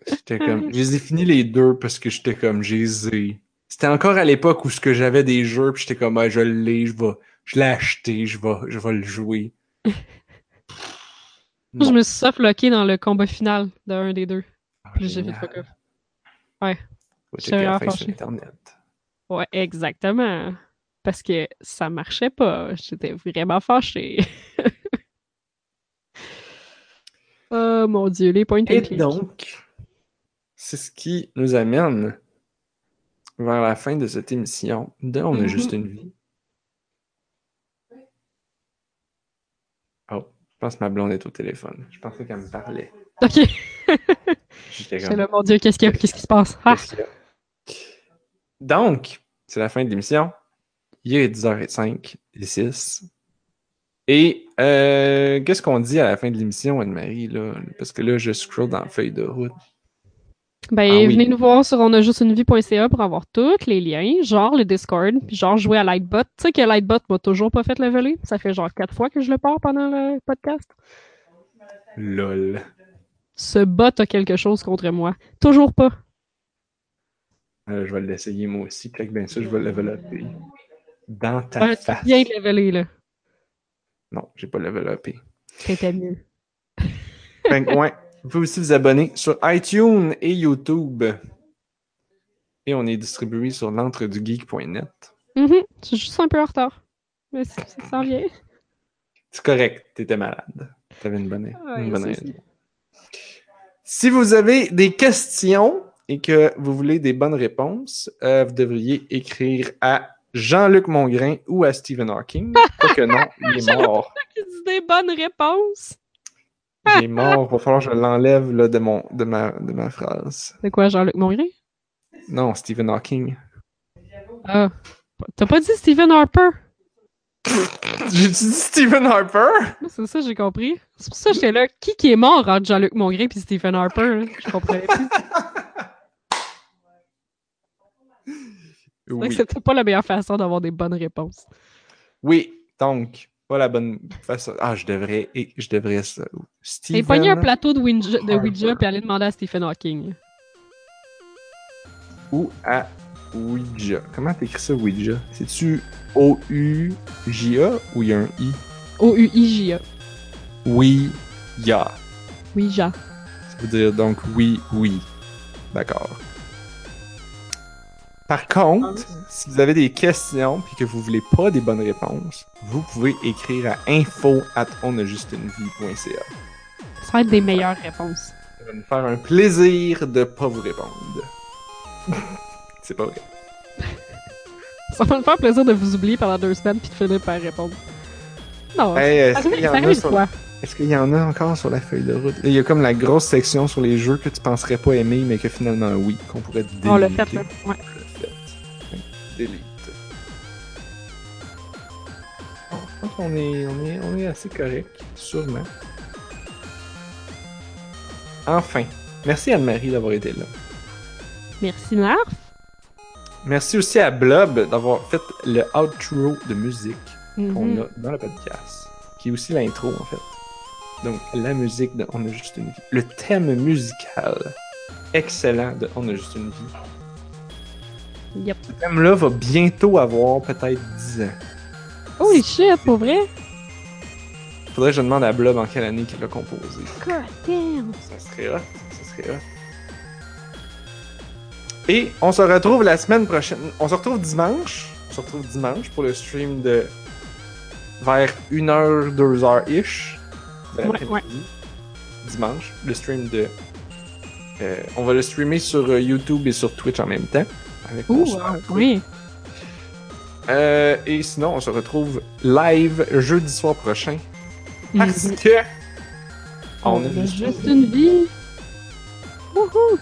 J'étais comme... Je les deux parce que j'étais comme... J'ai. C'était encore à l'époque où ce que j'avais des jeux, puis j'étais comme, ah, je l'ai, je vais... Je l'ai acheté, je vais, je vais le jouer. Je me suis suffoqué dans le combat final d'un des deux. Ah, j'ai fait génial. fuck off. Faut J'étais sur. Internet. Ouais, exactement. Parce que ça marchait pas. J'étais vraiment fâchée. oh mon dieu, les points Et click. donc, c'est ce qui nous amène vers la fin de cette émission de On a Mhm. juste une vie. Oh, je pense que ma blonde est au téléphone. Je pensais qu'elle me parlait. Ok. J'étais comme, là, mon dieu, qu'est-ce qu'il y a? Qu'est-ce qui se passe? Ah! Donc, c'est la fin de l'émission. Il est 10h05, et 6. Et euh, qu'est-ce qu'on dit à la fin de l'émission, Anne-Marie? Parce que là, je scroll dans la feuille de route. Ben, Ah oui. venez nous voir sur onajustunevie.ca pour avoir tous les liens, genre le Discord, puis genre jouer à Lightbot. Tu sais que Lightbot m'a toujours pas fait leveler. Ça fait genre quatre fois que je le pars pendant le podcast. LOL. Ce bot a quelque chose contre moi. Toujours pas. Euh, je vais l'essayer moi aussi. Check bien ça, je vais le développer. Dans ta tu face. viens de leveler, là. Non, j'ai pas développé. C'était mieux. Fait ouais, vous pouvez aussi vous abonner sur iTunes et YouTube. Et on est distribué sur l'entredugeek.net. Mhm. Je suis juste un peu en retard. Mais ça s'en vient. C'est correct, t'étais malade. T'avais une bonne, Ouais, une bonne raison. Si vous avez des questions et que vous voulez des bonnes réponses, euh, vous devriez écrire à Jean-Luc Mongrain ou à Stephen Hawking. Pas que non, il est mort. Qui dit des bonnes réponses. Il est mort. Va falloir que je l'enlève là, de, mon, de, ma, de ma phrase. C'est quoi, Jean-Luc Mongrain? Non, Stephen Hawking. Ah. T'as pas dit Stephen Harper? J'ai dit Stephen Harper? C'est ça, j'ai compris. C'est pour ça que j'étais là. Qui qui est mort entre Jean-Luc Mongrain et Stephen Harper? là? Je comprenais plus. Oui. c'était pas la meilleure façon d'avoir des bonnes réponses. Oui, donc, pas la bonne façon. Ah, je devrais. et- Je devrais ça. Et Stephen. pogner un plateau de Ouija, de. Ouija puis aller demander à Stephen Hawking. ou à Ouija. Comment t'écris ça, Ouija? C'est-tu O-U-J-A ou il y a un I? O-U-I-J-A. Ouija. Ouija. Vous dire donc oui, oui. D'accord. Par contre, si vous avez des questions et que vous voulez pas des bonnes réponses, vous pouvez écrire à info at onajustunevie.ca. Ça va être des meilleures réponses. Ça va nous faire un plaisir de pas vous répondre. C'est pas vrai. Ça va me faire plaisir de vous oublier pendant deux semaines puis de finir par répondre. Non, Hey, est-ce ça qu'il y, en a sur... est-ce qu'il y en a encore sur la feuille de route? Il y a comme la grosse section sur les jeux que tu penserais pas aimer, mais que finalement oui, qu'on pourrait déliter. On l'a fait, là. Ouais. Qu'on est, on est, on est assez correct, sûrement. Enfin. Merci Anne-Marie d'avoir été là. Merci, Narf. Merci aussi à Blob d'avoir fait le outro de musique qu'on Mhm. a dans le podcast, qui est aussi l'intro en fait. Donc la musique de On a juste une vie. Le thème musical excellent de On a juste une vie. Yep. Ce thème-là va bientôt avoir peut-être 10 ans. Holy shit, pour vrai? Faudrait que je demande à Blob en quelle année qu'il l'a composé. God damn. Ça serait hot, ça serait hot. Et on se retrouve la semaine prochaine. On se retrouve dimanche. On se retrouve dimanche pour le stream de vers 1h, 2h-ish. de Ouais, ouais. Dimanche. Le stream de. euh, on va le streamer sur euh, YouTube et sur Twitch en même temps. Avec Ouh, oui. Euh, et sinon, on se retrouve live jeudi soir prochain. Parce Mhm. que. On On a juste une vie. Wouhou!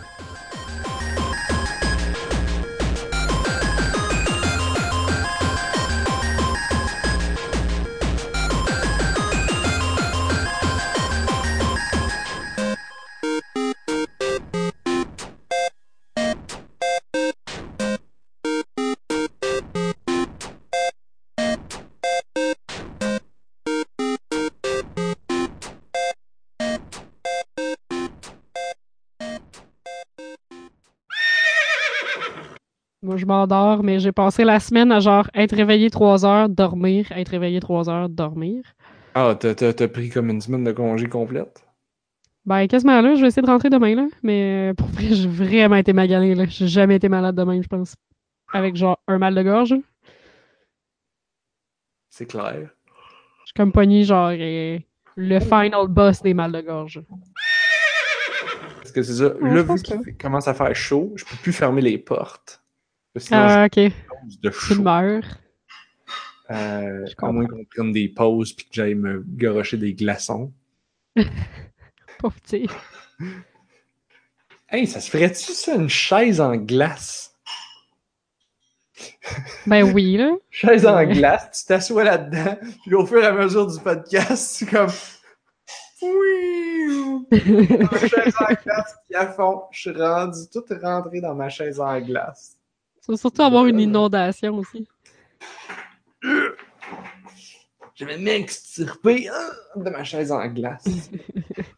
Je m'endors, mais j'ai passé la semaine à genre être réveillé 3 heures, dormir, être réveillé 3 heures, dormir. Ah, t'as, t'as- t'as pris comme une semaine de congé complète? Ben, quasiment là, je vais essayer de rentrer demain, là. Mais euh, pour vrai, j'ai vraiment été magané, là. J'ai jamais été malade de même, je pense. Avec genre un mal de gorge. C'est clair. Je suis comme pogné, genre, euh, le final boss des mal de gorge. Parce que c'est ça. Ouais, là, vu qu'il commence à faire chaud, je peux plus fermer les portes. Ah, ok. de Tu meurs. Euh, à moins qu'on prenne des pauses puis que j'aille me garocher des glaçons. Pauvre petit. Hey, ça se ferait-tu ça, une chaise en glace? Ben oui, là. Chaise en glace, tu t'assois là-dedans, puis au fur et à mesure du podcast, c'est comme. Oui! Ma chaise en glace, puis à fond, je suis rendu tout rentré dans ma chaise en glace. Tu vas surtout avoir une inondation aussi. Je vais m'extirper ah, de ma chaise en glace.